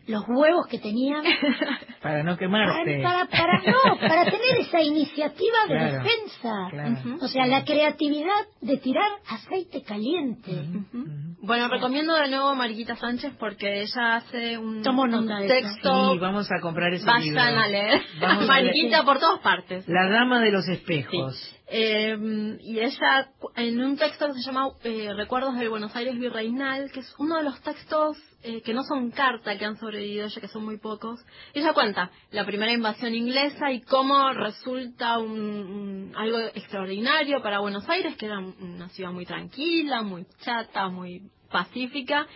los huevos que tenían <laughs> Para no para, quemarte. para, para- no, para tener esa iniciativa de Claro, defensa. claro. O sea, la creatividad de tirar aceite caliente. Bueno, recomiendo de nuevo a Mariquita Sánchez porque ella hace un, Tomo nota un de eso. texto. Sí, vamos a comprar ese Vayan libro. a leer. Vamos a leer. Mariquita por todas partes. La dama de los espejos. Eh, y ella, en un texto que se llama eh, Recuerdos del Buenos Aires Virreinal, que es uno de los textos eh, que no son carta, que han sobrevivido, ya que son muy pocos, ella cuenta la primera invasión inglesa y cómo resulta un- algo extraordinario para Buenos Aires, que era una ciudad muy tranquila, muy chata, muy pacífica,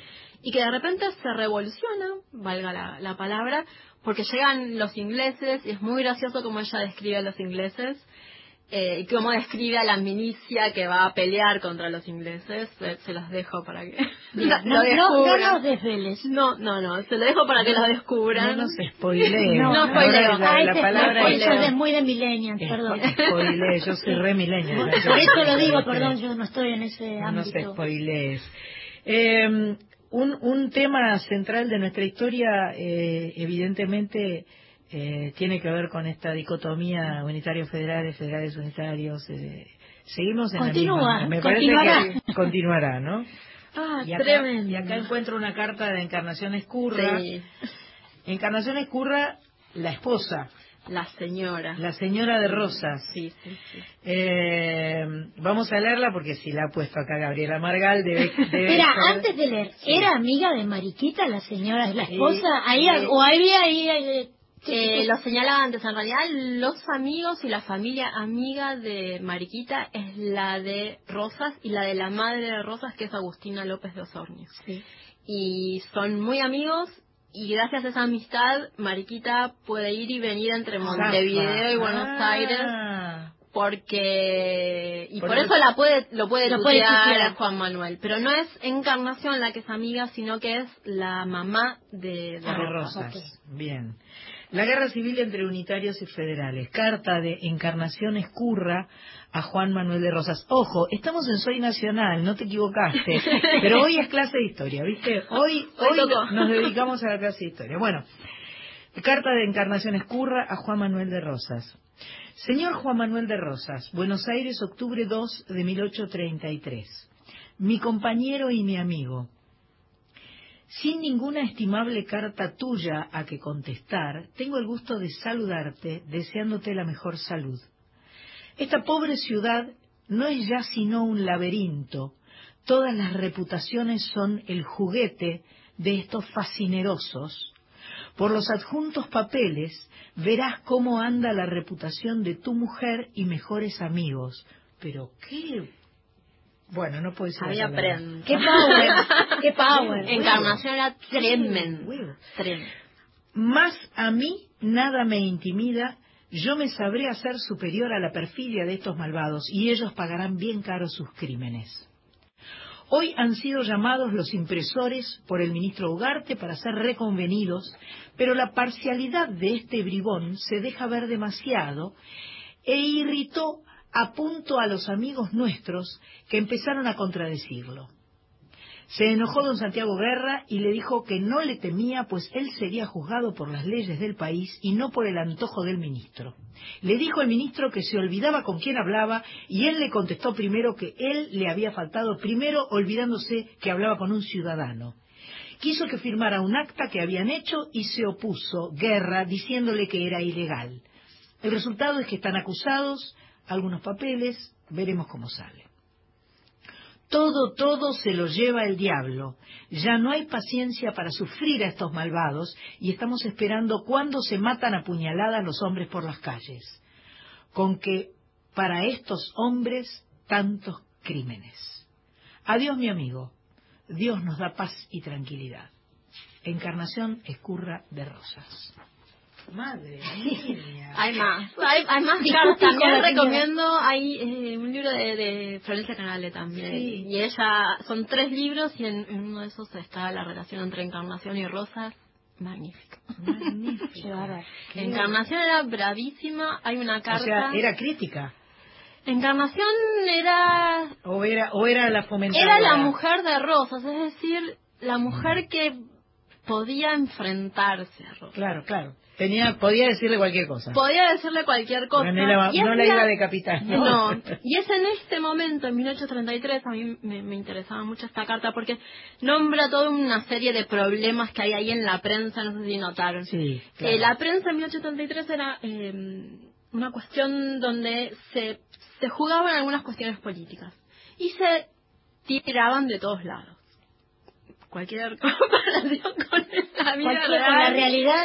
y que de repente se revoluciona, valga la, la palabra, porque llegan los ingleses, y es muy gracioso como ella describe a los ingleses, eh, y cómo describe a la milicia que va a pelear contra los ingleses. Se, se los dejo para que <laughs> <laughs> no, no, no nos desveles. No, no, no, se lo dejo para que lo descubran. No nos spoilee. <laughs> No, no spoileo. La, palabra no, es eso es muy de millennials, perdón. spoilee. Yo soy re millennial. Por eso lo digo, perdón, yo no estoy en ese No ámbito. spoilees. Eh, un, un tema central de nuestra historia, eh, evidentemente, eh, tiene que ver con esta dicotomía unitarios federales, federales unitarios. eh, seguimos en Continúa, la misma. Me continuará. parece que <laughs> continuará, ¿no? Ah, Y acá, tremendo. y acá encuentro una carta de Encarnación Escurra. Sí, Encarnación Escurra, la esposa, la señora. la señora de Rosas. Sí, sí, sí. Eh, vamos a leerla porque si la ha puesto acá Gabriela Margal debe, <laughs> debe antes de leer, ¿era amiga de Mariquita la señora, la esposa? ahí. ¿O había ahí... eh, lo señalaba antes, en realidad los amigos y la familia amiga de Mariquita es la de Rosas y la de la madre de Rosas que es Agustina López de Osornio. Sí. Y son muy amigos y gracias a esa amistad Mariquita puede ir y venir entre Montevideo y Buenos Ah. Aires porque y Por por, eso- la puede lo puede Lo puede a Juan Manuel pero no es Encarnación la que es amiga sino que es la mamá de, de Rosas. Rosas. Bien. La guerra civil entre unitarios y federales. Carta de Encarnación Escurra a Juan Manuel de Rosas. Ojo, estamos en Soy Nacional, no te equivocaste. <laughs> Pero hoy es clase de historia, ¿viste? Hoy, Hoy nos dedicamos a la clase de historia. Bueno, carta de Encarnación Escurra a Juan Manuel de Rosas. Señor Juan Manuel de Rosas, Buenos Aires, octubre 2 de 1833. Mi compañero y mi amigo. Sin ninguna estimable carta tuya a que contestar, tengo el gusto de saludarte, deseándote la mejor salud. Esta pobre ciudad no es ya sino un laberinto. Todas las reputaciones son el juguete de estos fascinerosos. Por los adjuntos papeles verás cómo anda la reputación de tu mujer y mejores amigos. Pero qué... Bueno, no puede ser. había ¡Qué power! <laughs> ¡Qué power! Encarnación era tremendo. Tremendo. Más a mí nada me intimida, yo me sabré hacer superior a la perfidia de estos malvados y ellos pagarán bien caro sus crímenes. Hoy han sido llamados los impresores por el ministro Ugarte para ser reconvenidos, pero la parcialidad de este bribón se deja ver demasiado e irritó a punto a los amigos nuestros que empezaron a contradecirlo. Se enojó don Santiago Guerra y le dijo que no le temía, pues él sería juzgado por las leyes del país y no por el antojo del ministro. Le dijo el ministro que se olvidaba con quién hablaba y él le contestó primero que él le había faltado, primero olvidándose que hablaba con un ciudadano. Quiso que firmara un acta que habían hecho y se opuso Guerra diciéndole que era ilegal. El resultado es que están acusados, algunos papeles, veremos cómo sale. Todo, todo se lo lleva el diablo. Ya no hay paciencia para sufrir a estos malvados y estamos esperando cuándo se matan a puñaladas los hombres por las calles. Con que para estos hombres tantos crímenes. Adiós mi amigo. Dios nos da paz y tranquilidad. Encarnación escurra de rosas. Madre mía. Hay más, hay, hay más También señora. recomiendo, hay eh, un libro de, de Florencia Canale también. Sí. Y ella, son tres libros y en, en uno de esos está la relación entre Encarnación y Rosas. Magnífico. Magnífico. Encarnación era bravísima, hay una O carta. sea, era crítica. Encarnación era O era, o era la fomentadora. era la mujer de Rosas, es decir, la mujer que podía enfrentarse a Rosas. Claro, claro. Tenía, podía decirle cualquier cosa. Podía decirle cualquier cosa. No la, Y es no la la- iba a decapitar. No, <laughs> y es en este momento, en 1833, a mí me, me interesaba mucho esta carta porque nombra toda una serie de problemas que hay ahí en la prensa, no sé si notaron. Sí, claro. Eh, la prensa en 1833 era eh, una cuestión donde se, se jugaban algunas cuestiones políticas y se tiraban de todos lados. Cualquier <laughs> comparación con la vida Cualquier- real con la realidad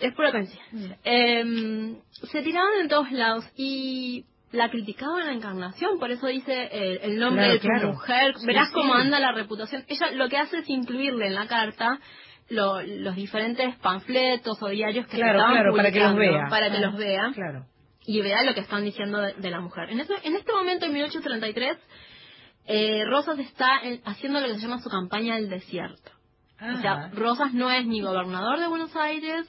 es pura coincidencia. Eh, se tiraban en todos lados y la criticaban la encarnación, por eso dice eh, el nombre Claro, de tu claro. mujer, verás sí. cómo anda la reputación. Ella lo que hace es incluirle en la carta lo- los diferentes panfletos o diarios que Claro, estaban claro, para que los publicando, vea. para que Ah, los vea y vea lo que están diciendo de, de la mujer. En, ese- en este momento, en 1833, eh, Rosas está en- haciendo lo que se llama su campaña del desierto. O sea, Ajá. Rosas no es ni gobernador de Buenos Aires,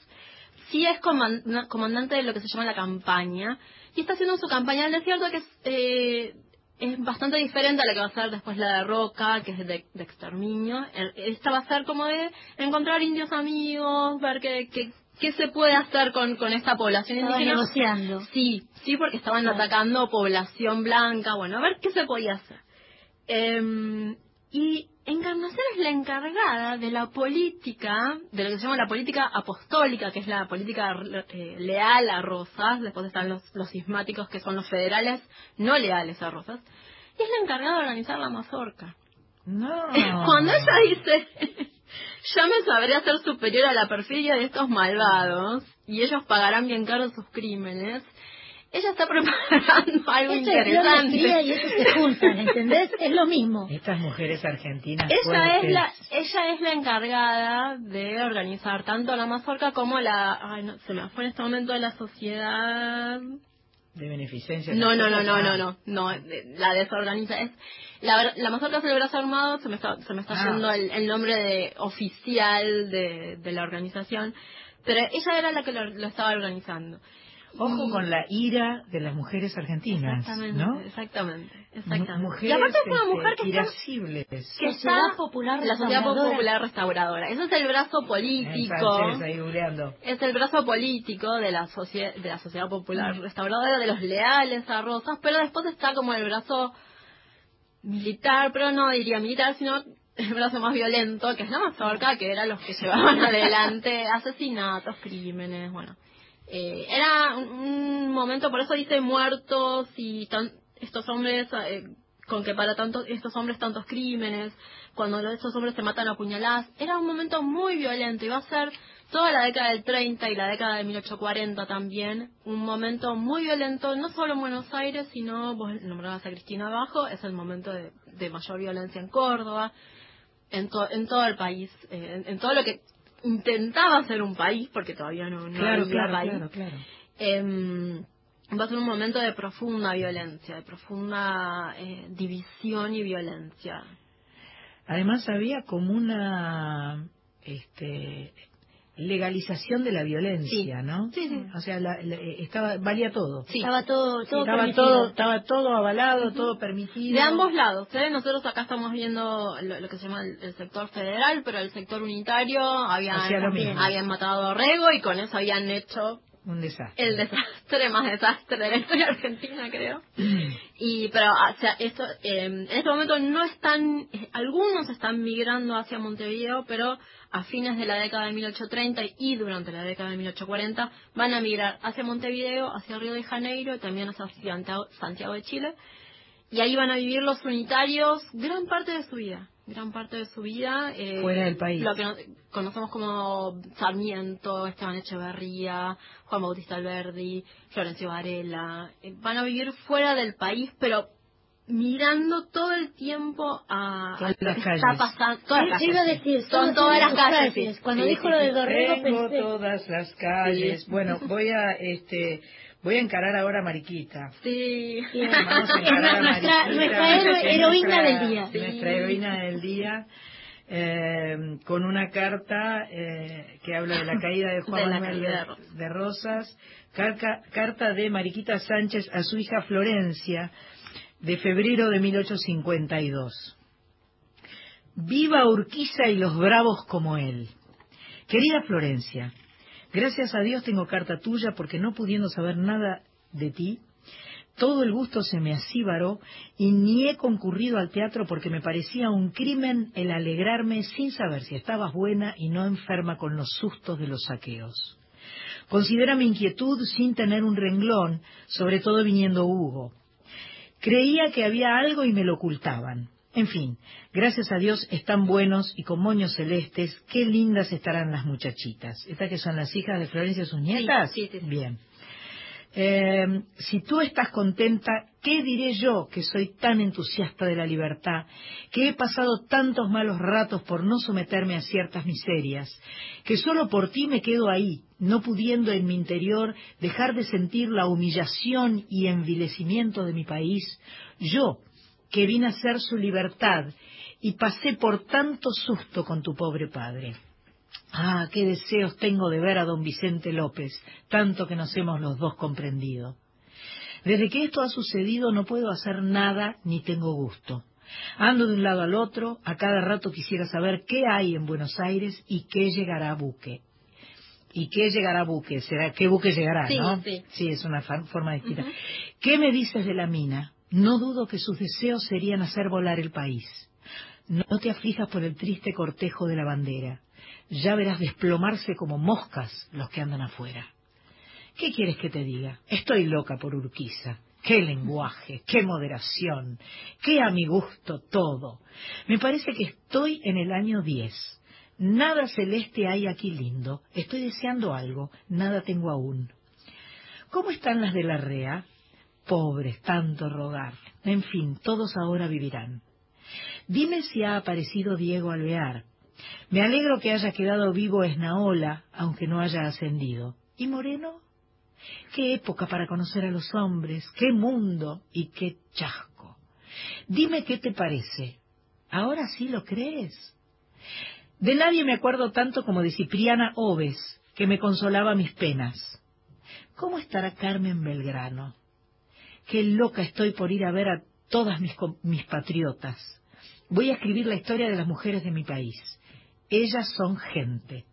sí es coman- comandante de lo que se llama la campaña, y está haciendo su campaña del desierto que es, eh, es bastante diferente a la que va a ser después la de Roca, que es de, de exterminio. Eh, Esta va a ser como de encontrar indios amigos, ver qué, qué, qué se puede hacer con, con esta población estaba indígena. negociando. Sí, sí, porque estaban Claro. atacando población blanca. Bueno, a ver qué se podía hacer. Eh, y Encarnación es la encargada de la política, de lo que se llama la política apostólica, que es la política eh, leal a Rosas. Después están los, los sismáticos, que son los federales no leales a Rosas. Y es la encargada de organizar la mazorca. No. <laughs> Cuando ella dice, <laughs> ya me sabré hacer superior a la perfidia de estos malvados y ellos pagarán bien caro sus crímenes, ella está preparando <laughs> algo Esto es de Fría y interesante. eso se juntan, ¿entendés? Es lo mismo. Estas mujeres argentinas Ella fuertes. es, la, ella es la encargada de organizar tanto la mazorca como la... Ay, no, se me fue en este momento de la sociedad... de beneficencia. No, no, no, no, Ah. no, no, no, de- la desorganiza. Es, la, la mazorca es el brazo armado, se me está, se me está Ah. yendo el, el nombre de oficial de, de la organización, pero ella era la que lo, lo estaba organizando. Ojo Y- con la ira de las mujeres argentinas, Exactamente, ¿no? exactamente, exactamente. Mujeres y aparte es una este, mujer que está irascibles. que Sociedad está- Popular la sociedad popular restauradora. Ese es el brazo político. ahí. Es el brazo político de la, socie- de la sociedad popular restauradora, de los leales a Rosas, pero después está como el brazo militar, pero no diría militar, sino el brazo más violento, que es la mazorca, que eran los que llevaban <laughs> adelante asesinatos, crímenes, bueno. Eh, era un, un momento, por eso dice muertos y tan- estos hombres, eh, con que para tantos, estos hombres tantos crímenes, cuando estos hombres se matan a puñaladas, era un momento muy violento, iba a ser toda la década del 30 y la década de 1840 también, un momento muy violento, no solo en Buenos Aires, sino, vos nombrabas a Cristina Abajo, es el momento de, de mayor violencia en Córdoba, en, to- en todo el país, eh, en todo lo que intentaba ser un país, porque todavía no, no Claro, país. claro, claro. Em, va a ser un momento de profunda violencia, de profunda eh, división y violencia. Además había como una este, legalización de la violencia, ¿no? Sí, sí. O sea, la- la- eh, estaba valía todo. Sí. Estaba todo, todo estaba permitido. todo, estaba todo avalado, todo permitido. De ambos lados, ¿eh? Nosotros acá estamos viendo lo, lo que se llama el, el sector federal, pero el sector unitario habían, habían matado a Rego y con eso habían hecho Un desastre. el desastre más desastre de la historia argentina, creo. <clears throat> Y, pero, o sea, esto, eh, en este momento no están, eh, algunos están migrando hacia Montevideo, pero a fines de la década de 1830 y durante la década de 1840 van a migrar hacia Montevideo, hacia Río de Janeiro y también hacia Santiago, Santiago de Chile. Y ahí van a vivir los unitarios gran parte de su vida, gran parte de su vida. eh, Fuera del país. Lo que no- conocemos como Sarmiento, Esteban Echeverría, Juan Bautista Alberdi, Florencio Varela. eh, van a vivir fuera del país, pero mirando todo el tiempo a, Todas a lo las que calles. está pasando. Todas Sí, las yo iba a calles. decir, son todas todas las calles. Cuando Sí, dijo sí, lo de Dorrego Tengo pensé, todas las calles. Bueno, voy a este voy a encarar ahora a Mariquita. Sí. Vamos a encarar a nuestra- Mariquita, heroína nuestra- del día. Nuestra heroína del día. eh, con una carta eh, que habla de la caída de Juan De Manuel de de, Rosas. carta de Mariquita Sánchez a su hija Florencia, de febrero de 1852. Viva Urquiza y los bravos como él. Querida Florencia, gracias a Dios tengo carta tuya porque no pudiendo saber nada de ti, todo el gusto se me asíbaró y ni he concurrido al teatro porque me parecía un crimen el alegrarme sin saber si estabas buena y no enferma con los sustos de los saqueos. Considera mi inquietud sin tener un renglón, sobre todo viniendo Hugo. Creía que había algo y me lo ocultaban. En fin, gracias a Dios están buenos y con moños celestes, qué lindas estarán las muchachitas. ¿Estas que son las hijas de Florencia, sus nietas? Sí, sí, sí. Bien. Eh, si tú estás contenta, ¿qué diré yo que soy tan entusiasta de la libertad, que he pasado tantos malos ratos por no someterme a ciertas miserias, que solo por ti me quedo ahí, no pudiendo en mi interior dejar de sentir la humillación y envilecimiento de mi país, yo, que vine a ser su libertad y pasé por tanto susto con tu pobre padre? Ah, qué deseos tengo de ver a don Vicente López, tanto que nos hemos los dos comprendido. Desde que esto ha sucedido no puedo hacer nada ni tengo gusto. Ando de un lado al otro, a cada rato quisiera saber qué hay en Buenos Aires y qué llegará a buque. ¿Y qué llegará a buque? ¿Será qué buque llegará, Sí, no? sí. Sí, es una forma distinta. ¿Qué me dices de la mina? No dudo que sus deseos serían hacer volar el país. No te aflijas por el triste cortejo de la bandera. Ya verás desplomarse como moscas los que andan afuera. ¿Qué quieres que te diga? Estoy loca por Urquiza. Qué lenguaje, qué moderación, qué a mi gusto todo. Me parece que estoy en el año 10. Nada celeste hay aquí lindo. Estoy deseando algo, nada tengo aún. ¿Cómo están las de la REA? Pobres, tanto rogar. En fin, todos ahora vivirán. Dime si ha aparecido Diego Alvear. Me alegro que haya quedado vivo Esnaola, aunque no haya ascendido. ¿Y Moreno? Qué época para conocer a los hombres, qué mundo y qué chasco. Dime qué te parece. ¿Ahora sí lo crees? De nadie me acuerdo tanto como de Cipriana Oves, que me consolaba mis penas. ¿Cómo estará Carmen Belgrano? Qué loca estoy por ir a ver a todas mis, mis patriotas. Voy a escribir la historia de las mujeres de mi país. Ellas son gente.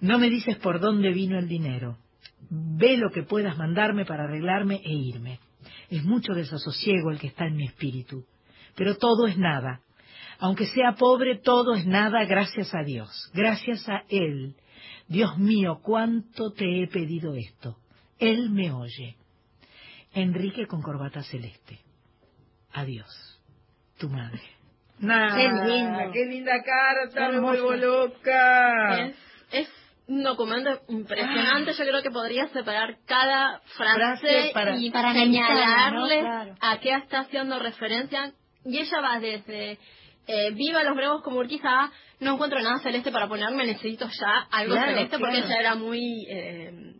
No me dices por dónde vino el dinero. Ve lo que puedas mandarme para arreglarme e irme. Es mucho desasosiego el que está en mi espíritu. Pero todo es nada. Aunque sea pobre, todo es nada gracias a Dios, gracias a Él. Dios mío, cuánto te he pedido esto. Él me oye. Enrique con corbata celeste. Adiós. Tu madre. Nah, Qué lindo. Qué linda carta, me vuelvo loca. Es, es un documento impresionante. Yo creo que podría separar cada frase, Frase para- y para señalarle Claro. a qué está haciendo referencia. Y ella va desde eh, Viva los Bravos como Urquiza no encuentro nada celeste para ponerme, necesito ya algo Claro, celeste porque claro. ella era muy, eh,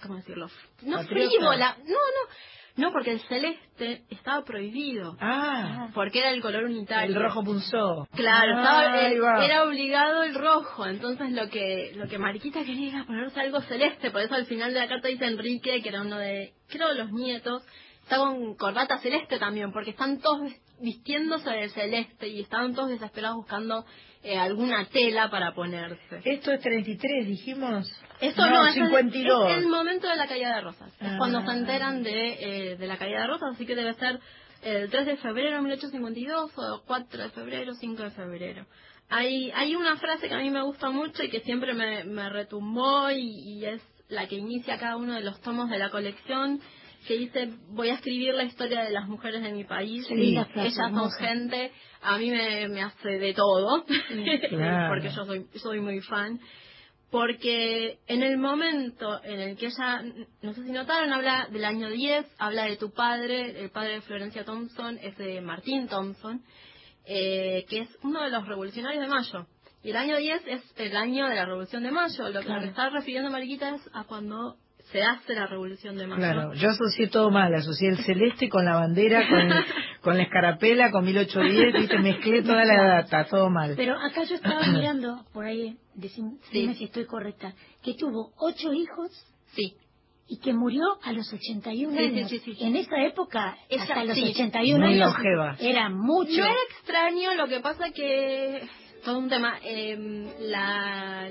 ¿cómo decirlo? No Patriota. frívola, no, no, no, porque el celeste estaba prohibido. Ah, Porque era el color unitario. el rojo punzó. Claro, Ah, estaba- eh, va. era obligado el rojo, entonces lo que lo que Mariquita quería era ponerse algo celeste, por eso al final de la carta dice Enrique, que era uno de, creo, los nietos, está con corbata celeste también, porque están todos vis- vistiéndose de celeste y estaban todos desesperados buscando eh, alguna tela para ponerse. Esto es 33, dijimos. Esto no, es, el- 52. es el momento de la caída de rosas. Es Ah. cuando se enteran de, eh, de la caída de rosas, así que debe ser el 3 de febrero de 1852 o 4 de febrero, 5 de febrero. Hay, hay una frase que a mí me gusta mucho y que siempre me, me retumbó y, y es la que inicia cada uno de los tomos de la colección que dice voy a escribir la historia de las mujeres de mi país ellas son gente a mí me, me hace de todo <laughs> claro. porque yo soy soy muy fan porque en el momento en el que ella, no sé si notaron, habla del año 10, habla de tu padre, el padre de Florencia Thompson, es de Martín Thompson, eh, que es uno de los revolucionarios de Mayo. Y el año 10 es el año de la Revolución de Mayo. Lo que Claro. me está refiriendo Mariquita es a cuando se hace la Revolución de Mayo. Claro, yo asocié todo mal, asocié el celeste con la bandera, con, <laughs> con la escarapela, con 1810, viste, mezclé toda la data, todo mal. Pero acá yo estaba mirando, por ahí, decim- Sí. dime si estoy correcta, que tuvo ocho hijos Sí. y que murió a los 81 Sí, sí, años. sí, sí, sí. En esa época, Esa- hasta los sí. 81 Muy años, longeva. era mucho. No era extraño, lo que pasa que todo un tema. eh, la,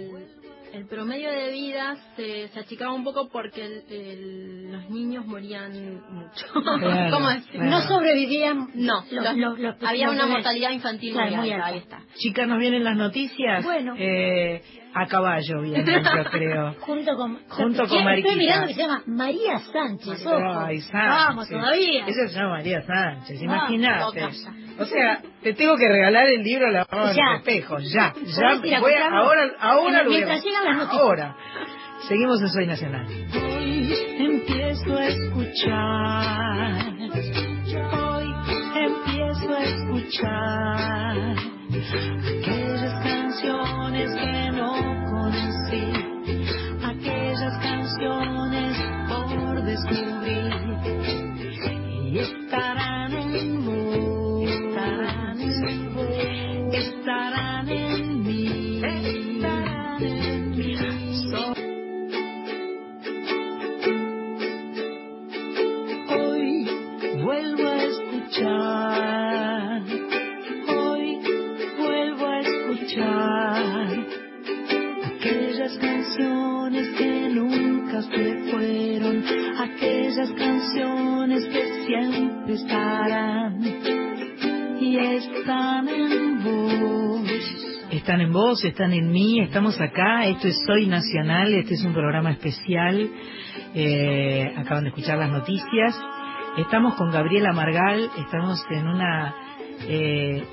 el promedio de vida se, se achicaba un poco porque el- el- los niños morían mucho. Claro, <laughs> ¿Cómo claro. No sobrevivían. No, los- los- los- los- había los una mortalidad infantil Claro, muy alta. ahí está. Chicas, ¿nos vienen las noticias? Bueno. Eh, a caballo vienen, yo <laughs> creo. Junto con, Junto con Estoy mirando que se llama María Sánchez. ojo. Ay, Sánchez. Vamos todavía. Esa se llama María Sánchez, imagínate. o sea, te tengo que regalar el libro La mano los espejos. Ya, ya. a Voy a- ahora, ahora lo voy a-. Ahora. Seguimos en Soy Nacional. Hoy empiezo a escuchar. Hoy empiezo a escuchar aquellas canciones que no conocí, Están en vos, están en mí, estamos acá. Esto es Soy Nacional, este es un programa especial. Eh, acaban de escuchar las noticias. Estamos con Gabriela Margal, estamos en una. eh,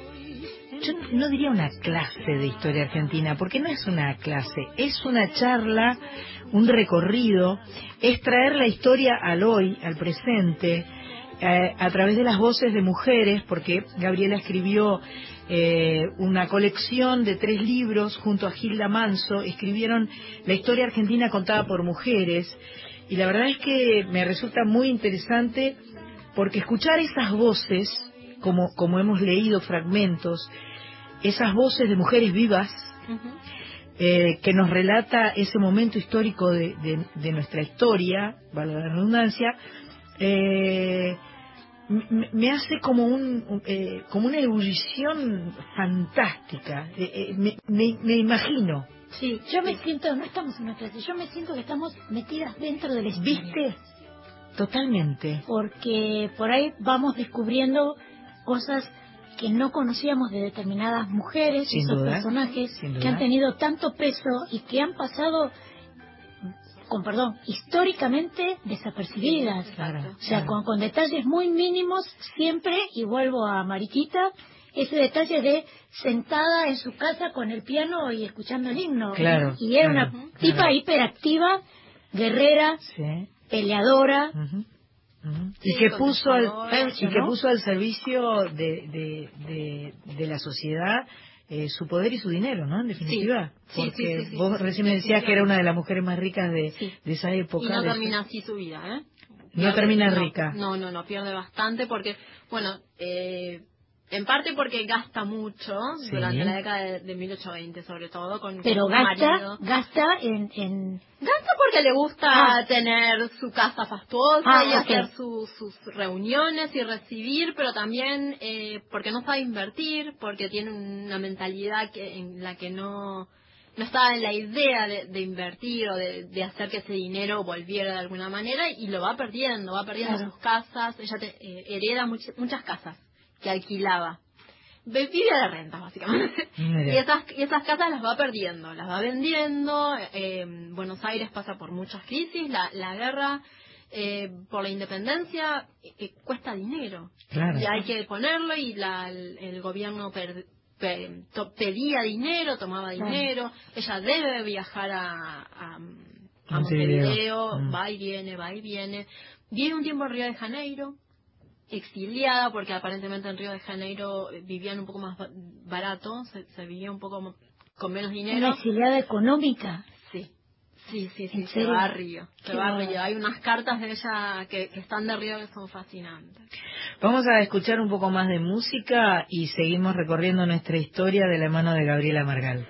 yo no diría una clase de historia argentina, porque no es una clase, es una charla, un recorrido, es traer la historia al hoy, al presente, eh, a través de las voces de mujeres, porque Gabriela escribió eh, una colección de tres libros junto a Gilda Manso, escribieron la historia argentina contada por mujeres, y la verdad es que me resulta muy interesante porque escuchar esas voces, como, como hemos leído fragmentos, esas voces de mujeres vivas, eh, que nos relata ese momento histórico de, de- de nuestra historia, valga la redundancia, eh, me, me hace como un eh, como una ebullición fantástica. Eh, eh, me, me- me imagino, Sí, yo me siento, no estamos en una clase, yo me siento que estamos metidas dentro de la historia. ¿viste? Totalmente. Porque por ahí vamos descubriendo cosas que no conocíamos de determinadas mujeres, Sin esos duda, personajes sin que duda. han tenido tanto peso y que han pasado, con perdón, históricamente desapercibidas. Claro, O sea, claro. con, con detalles muy mínimos siempre, y vuelvo a Mariquita, ese detalle de sentada en su casa con el piano y escuchando el himno. Claro, Y era una tipa hiperactiva, guerrera, Sí. peleadora. Sí, y que puso al y que puso al servicio de, de, de, de la sociedad eh, su poder y su dinero, ¿no? En definitiva, Sí, porque sí, sí, vos recién me decías que era una de las mujeres más ricas de, de esa época. Y no termina así su vida, ¿eh? No Pierde- termina no, rica. No, no, no, pierde bastante porque, bueno, eh, en parte porque gasta mucho Sí. durante la década de, de 1820, sobre todo con Pero gasta, marido. gasta en, en Gasta porque le gusta Ah. tener su casa fastuosa Ah, y hacer su- sus reuniones y recibir, pero también eh, porque no sabe invertir, porque tiene una mentalidad que, en la que no, no estaba en la idea de, de invertir o de, de hacer que ese dinero volviera de alguna manera y lo va perdiendo, va perdiendo Claro. sus casas, ella te- eh, hereda much- muchas casas que alquilaba. Vive de rentas, básicamente. <laughs> Y esas, y esas casas las va perdiendo, las va vendiendo. eh, Buenos Aires pasa por muchas crisis, la, la guerra eh, por la independencia eh, eh, cuesta dinero. Claro. Y hay que ponerlo y la, el, el gobierno per- pe- to- pedía dinero, tomaba Claro. dinero. Ella debe viajar a, a, a Montevideo. Mm. va y viene, va y viene. Vive un tiempo en Río de Janeiro, exiliada porque aparentemente en Río de Janeiro eh, vivían un poco más ba- barato, se, se vivía un poco con menos una dinero. exiliada económica. Sí, sí, sí, sí, ¿En se va a Río, se va a. Río. Hay unas cartas de ella que, que están de Río que son fascinantes. Vamos a escuchar un poco más de música y seguimos recorriendo nuestra historia de la mano de Gabriela Margal.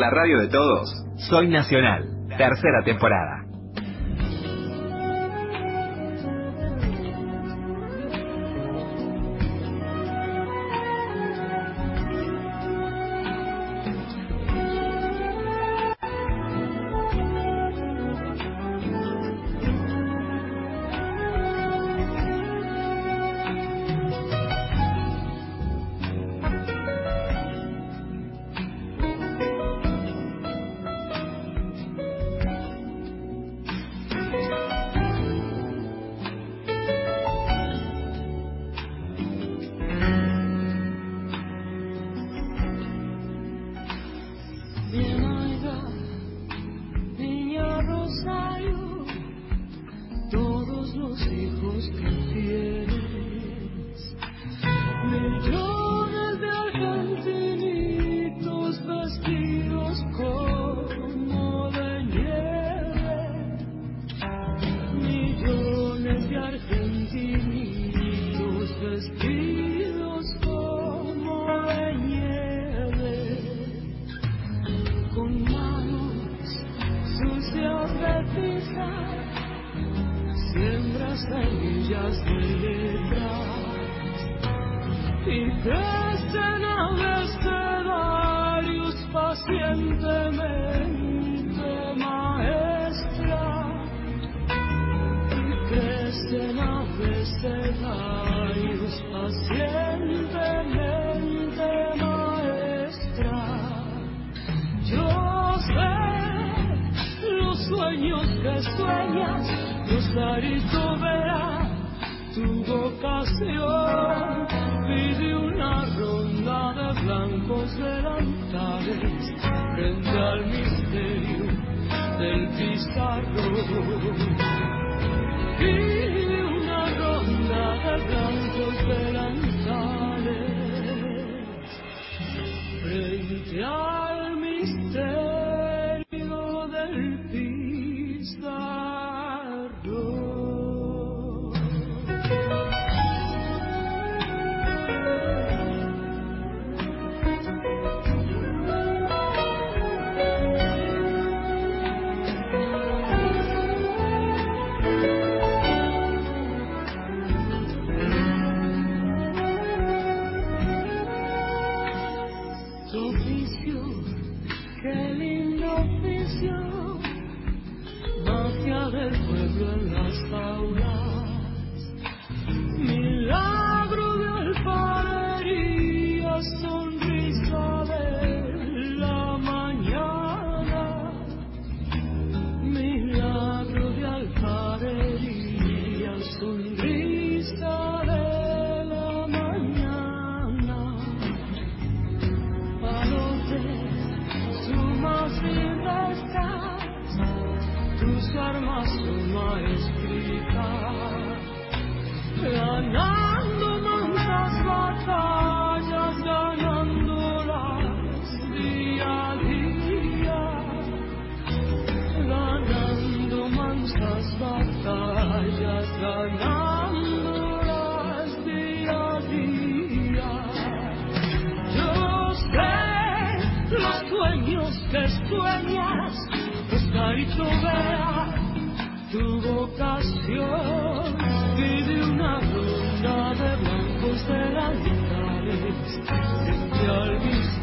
La radio de todos, Soy Nacional, tercera temporada.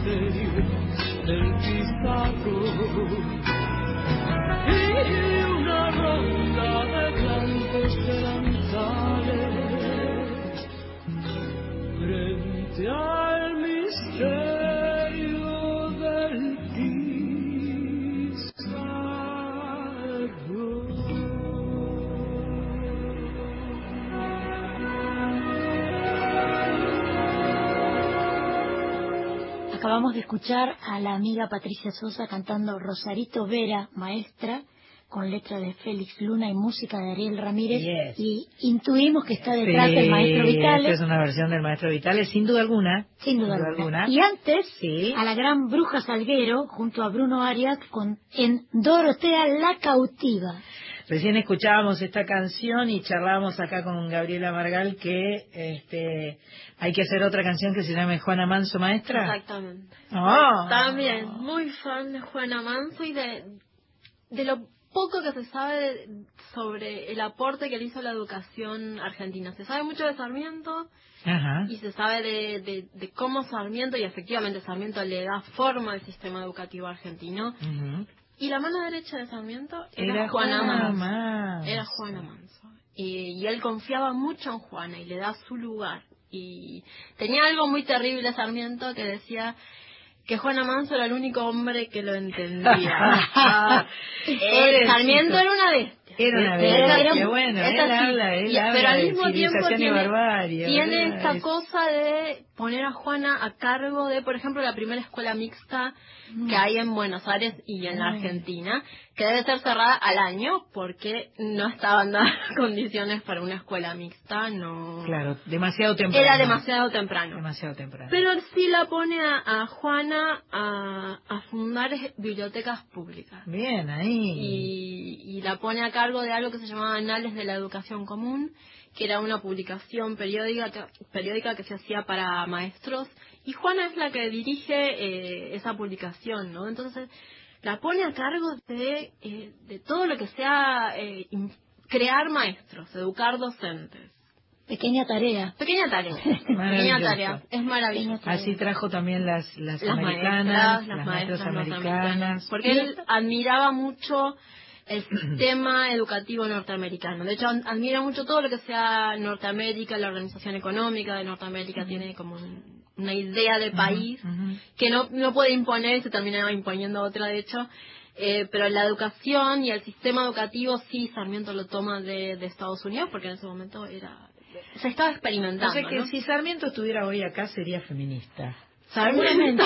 del pizarro Acabamos de escuchar a la amiga Patricia Sosa cantando Rosarito Vera, maestra, con letra de Félix Luna y música de Ariel Ramírez. Yes. Y intuimos que está detrás Sí, del maestro Vitales. esta es una versión del maestro Vitales, sin duda alguna. Sin duda alguna. Y antes, a la gran Bruja Salguero, junto a Bruno Arias, con, en Dorotea la Cautiva. Recién escuchábamos esta canción y charlábamos acá con Gabriela Margal que este, hay que hacer otra canción que se llame Juana Manso Maestra. Exactamente. Ah. También, muy fan de Juana Manso y de, de lo poco que se sabe de- sobre el aporte que le hizo a la educación argentina. Se sabe mucho de Sarmiento Ajá. y se sabe de, de, de cómo Sarmiento, y efectivamente Sarmiento le da forma al sistema educativo argentino. Y la mano derecha de Sarmiento era, Era Juana Juana Manso. Manso. Era Juana Manso. Y, y él confiaba mucho en Juana y le da su lugar. Y tenía algo muy terrible Sarmiento que decía que Juana Manso era el único hombre que lo entendía. <laughs> Eh. Sarmiento era una bestia. Era una Era- bestia, era- qué bueno, él así. habla, él Y- habla pero al de mismo tiempo y tiene, barbarie, tiene esta Es- cosa de poner a Juana a cargo de, por ejemplo, la primera escuela mixta Mm. que hay en Buenos Aires y en la Argentina, que debe ser cerrada al año porque no estaban dadas <laughs> condiciones para una escuela mixta, no Claro, demasiado temprano. era demasiado temprano. Demasiado temprano. Pero sí la pone a, a Juana a, a fundar bibliotecas públicas Bien, ahí. y, y la pone a cargo de algo que se llamaba Anales de la Educación Común, que era una publicación periódica que, periódica que se hacía para maestros, y Juana es la que dirige eh, esa publicación, ¿no? Entonces, la pone a cargo de, eh, de todo lo que sea eh, crear maestros, educar docentes. Pequeña tarea. Pequeña tarea, <laughs> pequeña tarea, es maravilloso. Así trajo también las, las, las americanas, maestras, las maestras maestras americanas. Porque él admiraba mucho el sistema educativo norteamericano. De hecho, ad- admira mucho todo lo que sea Norteamérica, la organización económica de Norteamérica tiene como un- una idea de país que no, no puede imponer, se terminaba imponiendo otra, de hecho. Eh, pero la educación y el sistema educativo sí, Sarmiento lo toma de, de Estados Unidos porque en ese momento era se estaba experimentando. O sea que ¿no? si Sarmiento estuviera hoy acá sería feminista. Sarmiento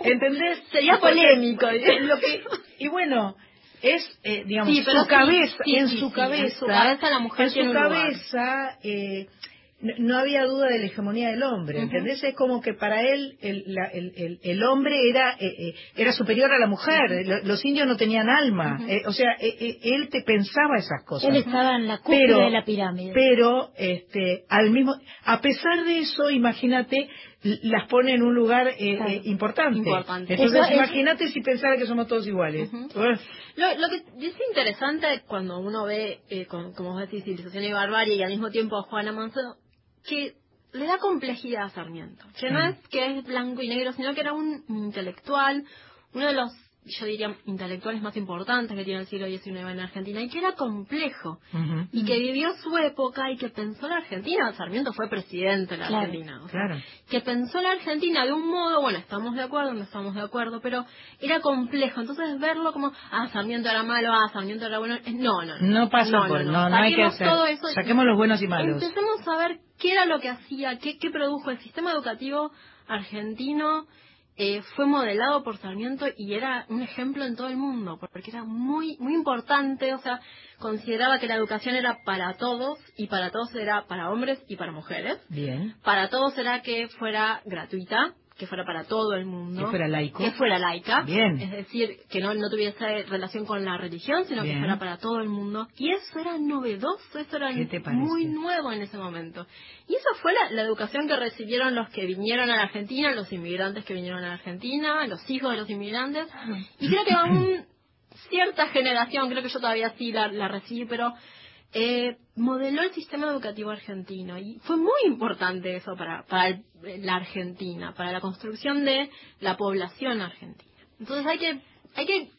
¿Entendés? sería polémico. Lo que, y bueno, es, eh, digamos, Sí, su cabeza, sí, en su cabeza, en su cabeza la mujer en su tiene un lugar. cabeza, eh, no, había duda de la hegemonía del hombre. ¿entendés? Es como que para él el, la- el, el- el hombre era eh, eh, era superior a la mujer, Lo- los indios no tenían alma, eh, o sea, eh, eh, él te pensaba esas cosas. Él estaba en la cúspide de la pirámide. Pero, este, al mismo, a pesar de eso, imagínate, las pone en un lugar eh, Claro. eh, importante. Importante. Entonces, es- imagínate si pensara que somos todos iguales. Lo, lo que es interesante cuando uno ve, eh, con- como vos decís, civilización y barbarie y al mismo tiempo a Juana Manso, que le da complejidad a Sarmiento. Que no es que es blanco y negro, sino que era un intelectual, uno de los, yo diría, intelectuales más importantes que tiene el siglo XIX en Argentina, y que era complejo. Y que vivió su época y que pensó la Argentina. Sarmiento fue presidente de la Claro, Argentina. o sea, Claro. que pensó la Argentina de un modo, bueno, estamos de acuerdo, no estamos de acuerdo, pero era complejo. Entonces verlo como, ah, Sarmiento era malo, ah, Sarmiento era bueno, eh, no, no. No pasa por, no, no, hay que Saquemos hacer. todo eso y Saquemos los buenos y malos. Empecemos a ver qué era lo que hacía, qué, qué produjo el sistema educativo argentino. Eh, fue modelado por Sarmiento y era un ejemplo en todo el mundo, porque era muy muy importante, o sea, consideraba que la educación era para todos y para todos era para hombres y para mujeres. Bien. Para todos era que fuera gratuita, que fuera para todo el mundo. Que fuera laico. Que fuera laica. Bien. Es decir, que no, no tuviese relación con la religión, sino Bien. que fuera para todo el mundo. Y eso era novedoso, eso era muy nuevo en ese momento. Y eso fue la, la educación que recibieron los que vinieron a la Argentina, los inmigrantes que vinieron a la Argentina, los hijos de los inmigrantes. Y creo que aún <coughs> cierta generación, creo que yo todavía sí la, la recibí, pero eh, modeló el sistema educativo argentino y fue muy importante eso para, para el- la Argentina, para la construcción de la población argentina. Entonces hay que hay que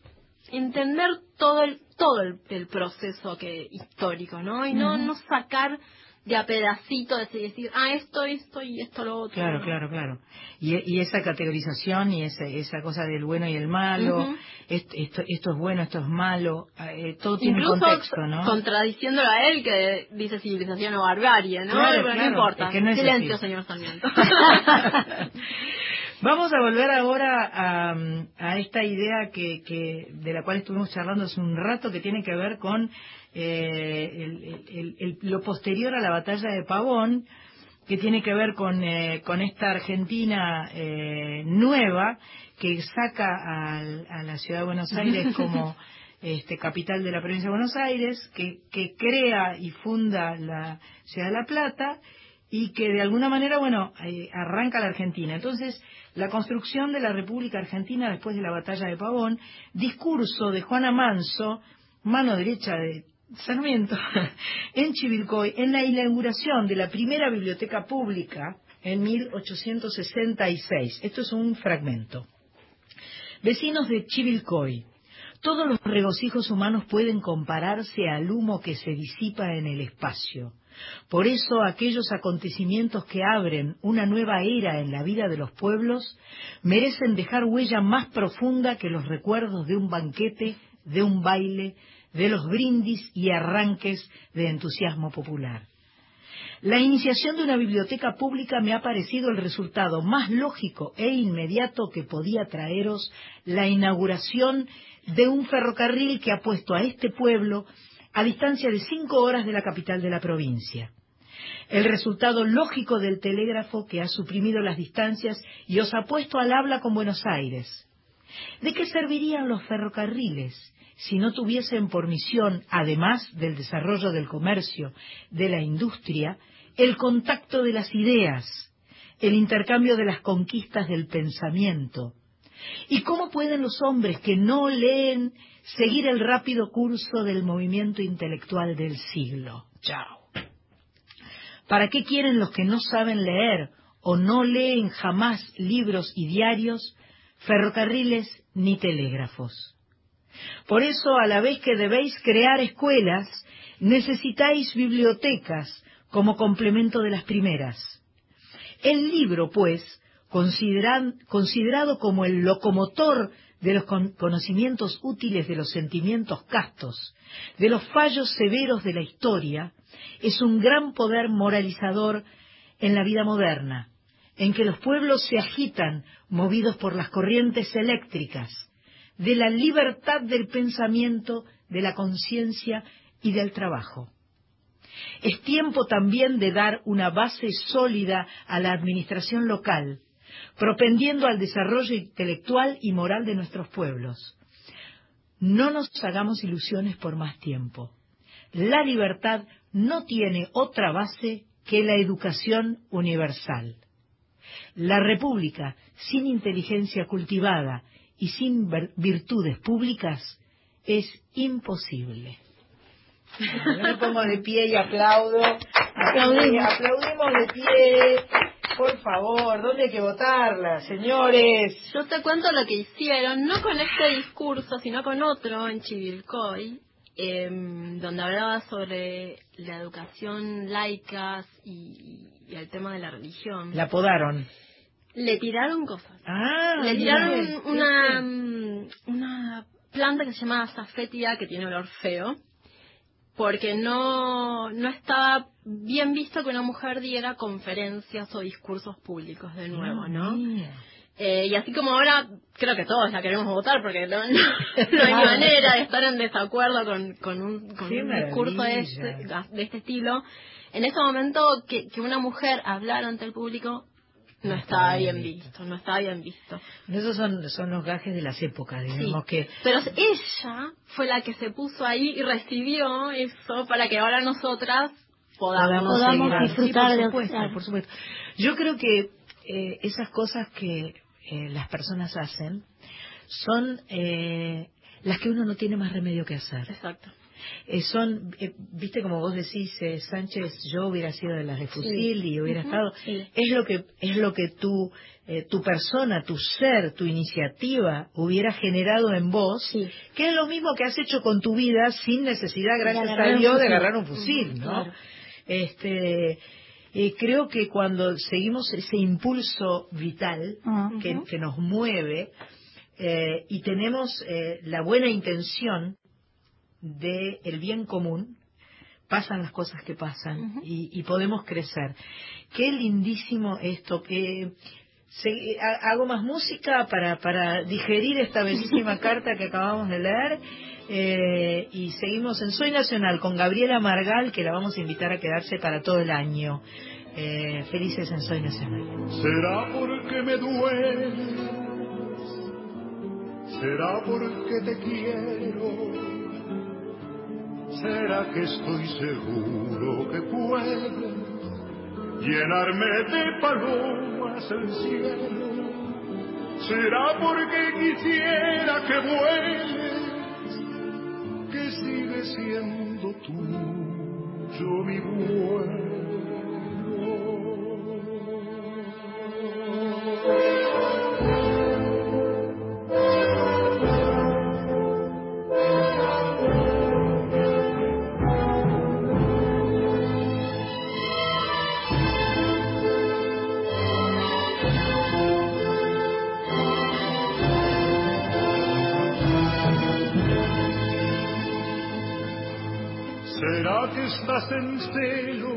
entender todo el todo el, el proceso que histórico, ¿no? Y no no sacar de a pedacito decir, decir ah esto esto y esto lo otro. Claro, claro, claro. Y, y esa categorización y esa, esa cosa del bueno y el malo, Ujú. est- esto, esto es bueno, esto es malo, eh, todo tiene un contexto, ¿no? contradiciéndolo a él que dice civilización o barbarie, ¿no? Claro, no importa. es que no es Silencio, así. señor Sarmiento. <laughs> <laughs> Vamos a volver ahora a, a esta idea que, que de la cual estuvimos charlando hace un rato que tiene que ver con eh, el- el- el- lo posterior a la batalla de Pavón, que tiene que ver con, eh, con esta Argentina eh, nueva que saca al- a, la ciudad de Buenos Aires <laughs> como este, capital de la provincia de Buenos Aires, que, que crea y funda la Ciudad de La Plata y que de alguna manera, bueno, eh, arranca la Argentina. Entonces, la construcción de la República Argentina después de la batalla de Pavón, discurso de Juana Manso, mano derecha de Sarmiento, <laughs> en Chivilcoy, en la inauguración de la primera biblioteca pública en 1866. Esto es un fragmento. Vecinos de Chivilcoy, todos los regocijos humanos pueden compararse al humo que se disipa en el espacio. Por eso aquellos acontecimientos que abren una nueva era en la vida de los pueblos merecen dejar huella más profunda que los recuerdos de un banquete, de un baile, de los brindis y arranques de entusiasmo popular. La iniciación de una biblioteca pública me ha parecido el resultado más lógico e inmediato que podía traeros la inauguración de un ferrocarril que ha puesto a este pueblo a distancia de cinco horas de la capital de la provincia. El resultado lógico del telégrafo que ha suprimido las distancias y os ha puesto al habla con Buenos Aires. ¿De qué servirían los ferrocarriles si no tuviesen por misión, además del desarrollo del comercio, de la industria, el contacto de las ideas, el intercambio de las conquistas del pensamiento? ¿Y cómo pueden los hombres que no leen seguir el rápido curso del movimiento intelectual del siglo? Chao. ¿Para qué quieren los que no saben leer o no leen jamás libros y diarios, ferrocarriles ni telégrafos? Por eso, a la vez que debéis crear escuelas, necesitáis bibliotecas como complemento de las primeras. El libro, pues, considerado como el locomotor de los conocimientos útiles de los sentimientos castos, de los fallos severos de la historia, es un gran poder moralizador en la vida moderna, en que los pueblos se agitan movidos por las corrientes eléctricas, de la libertad del pensamiento, de la conciencia y del trabajo. Es tiempo también de dar una base sólida a la administración local, propendiendo al desarrollo intelectual y moral de nuestros pueblos. No nos hagamos ilusiones por más tiempo. La libertad no tiene otra base que la educación universal. La República, sin inteligencia cultivada y sin virtudes públicas, es imposible. Me pongo de pie y aplaudo. Aplaudimos, aplaudimos de pie. Por favor, ¿dónde hay que votarla, señores? Yo te cuento lo que hicieron, no con este discurso, sino con otro en Chivilcoy, em, donde hablaba sobre la educación laica y, y, el tema de la religión. La podaron. Le tiraron cosas. Ah, Le tiraron una, mm, una planta que se llama safetia, que tiene olor feo porque no, no estaba bien visto que una mujer diera conferencias o discursos públicos de nuevo, Ah, ¿no? Eh, y así como ahora creo que todos la queremos votar porque no, no- <laughs> no hay manera de estar en desacuerdo con, con un, con un discurso de este, de este estilo. En ese momento que, que una mujer hablara ante el público no estaba bien visto, no estaba bien visto. Esos son, son los gajes de las épocas, digamos Sí. que... Pero ella fue la que se puso ahí y recibió eso para que ahora nosotras podamos, Podamos disfrutar Sí, por supuesto, por supuesto. Yo creo que eh, esas cosas que eh, las personas hacen son eh, las que uno no tiene más remedio que hacer. Exacto. Eh, son, eh, viste como vos decís, eh, Sánchez, yo hubiera sido de las de fusil y hubiera estado. sí. Es lo que es lo que tu eh, tu persona, tu ser, tu iniciativa hubiera generado en vos, Sí. que es lo mismo que has hecho con tu vida sin necesidad, gracias a Dios, de agarrar un fusil, ¿no? claro. Este, creo que cuando seguimos ese impulso vital Ah, que, que nos mueve eh, y tenemos eh, la buena intención del el bien común, pasan las cosas que pasan y, y podemos crecer. Qué lindísimo esto, que se- ha- hago más música para, para digerir esta bellísima <laughs> carta que acabamos de leer eh, y seguimos en Soy Nacional con Gabriela Margal, que la vamos a invitar a quedarse para todo el año. Eh, felices en Soy Nacional. Será porque me duele, será porque te quiero, será que estoy seguro que puede llenarme de palomas el cielo. Será porque quisiera que vueles, que sigue siendo tuyo mi vuelo. ¿Será que estás en celo,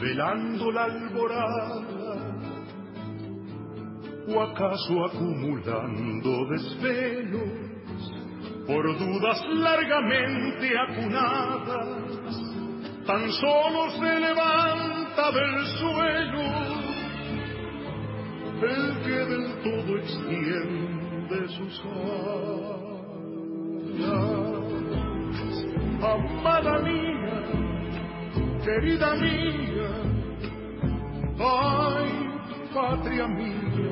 velando la alborada? ¿O acaso acumulando desvelos por dudas largamente acunadas? Tan solo se levanta del suelo el que del todo extiende sus alas amada mía, querida mía, ay, patria mía,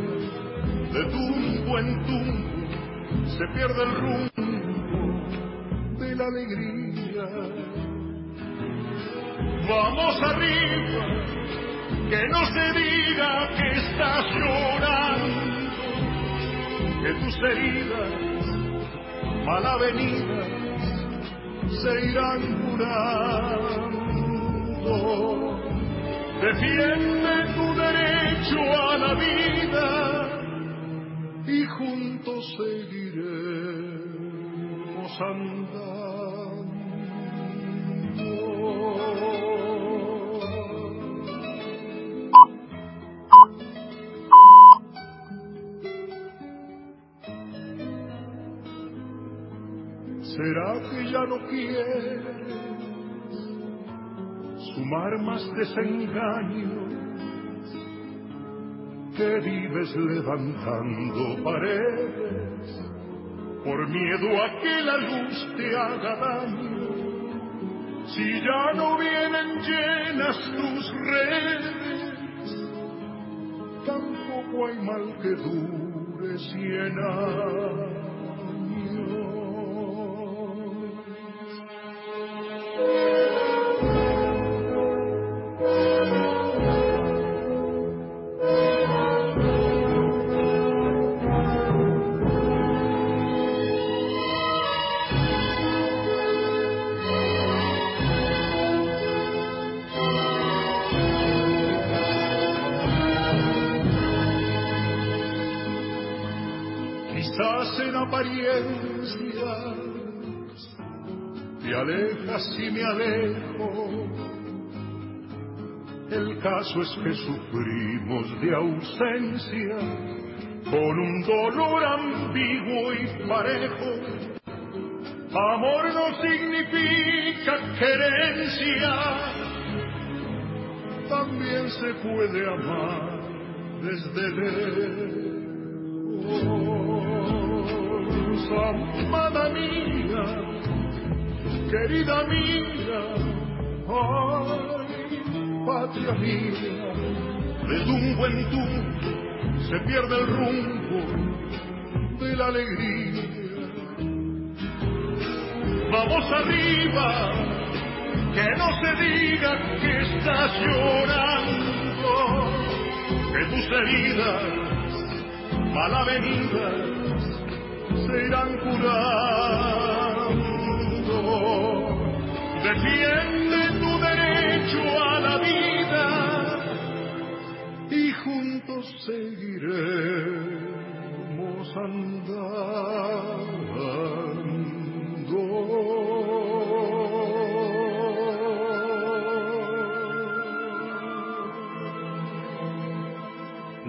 de tumbo en tumbo se pierde el rumbo de la alegría. Vamos arriba, que no se diga que estás llorando, que tus heridas mal avenidas se irán curando. Defiende tu derecho a la vida y juntos seguiremos andando. ¿Será que ya no quieres sumar más desengaños? Que vives levantando paredes por miedo a que la luz te haga daño. Si ya no vienen llenas tus redes, tampoco hay mal que dure cien años. Quizás en apariencia te alejas y me alejo. El caso es que sufrimos de ausencia con un dolor ambiguo y parejo. Amor no significa querencia, también se puede amar desde lejos. Amada mía, querida mía, ay, patria mía, de tumbo en tumbo se pierde el rumbo de la alegría. Vamos arriba, que no se diga que estás llorando, que tus heridas mal avenidas curando. Defiende tu derecho a la vida y juntos seguiremos andando.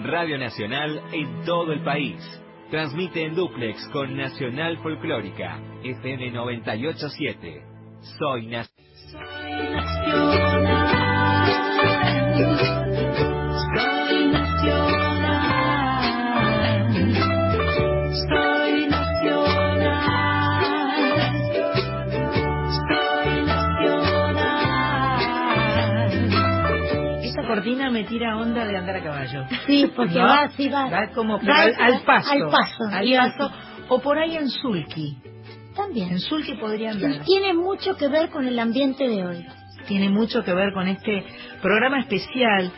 Radio Nacional en todo el país. Transmite en duplex con Nacional Folclórica, FM 987. Soy Nacional. Martina me tira onda de andar a caballo. Sí, porque ¿No? va, sí va. Va como pero Va al, al paso. Al paso. Al. O por ahí en Sulky. También. En Sulky podría andar. Tiene mucho que ver con el ambiente de hoy. tiene mucho que ver con este programa especial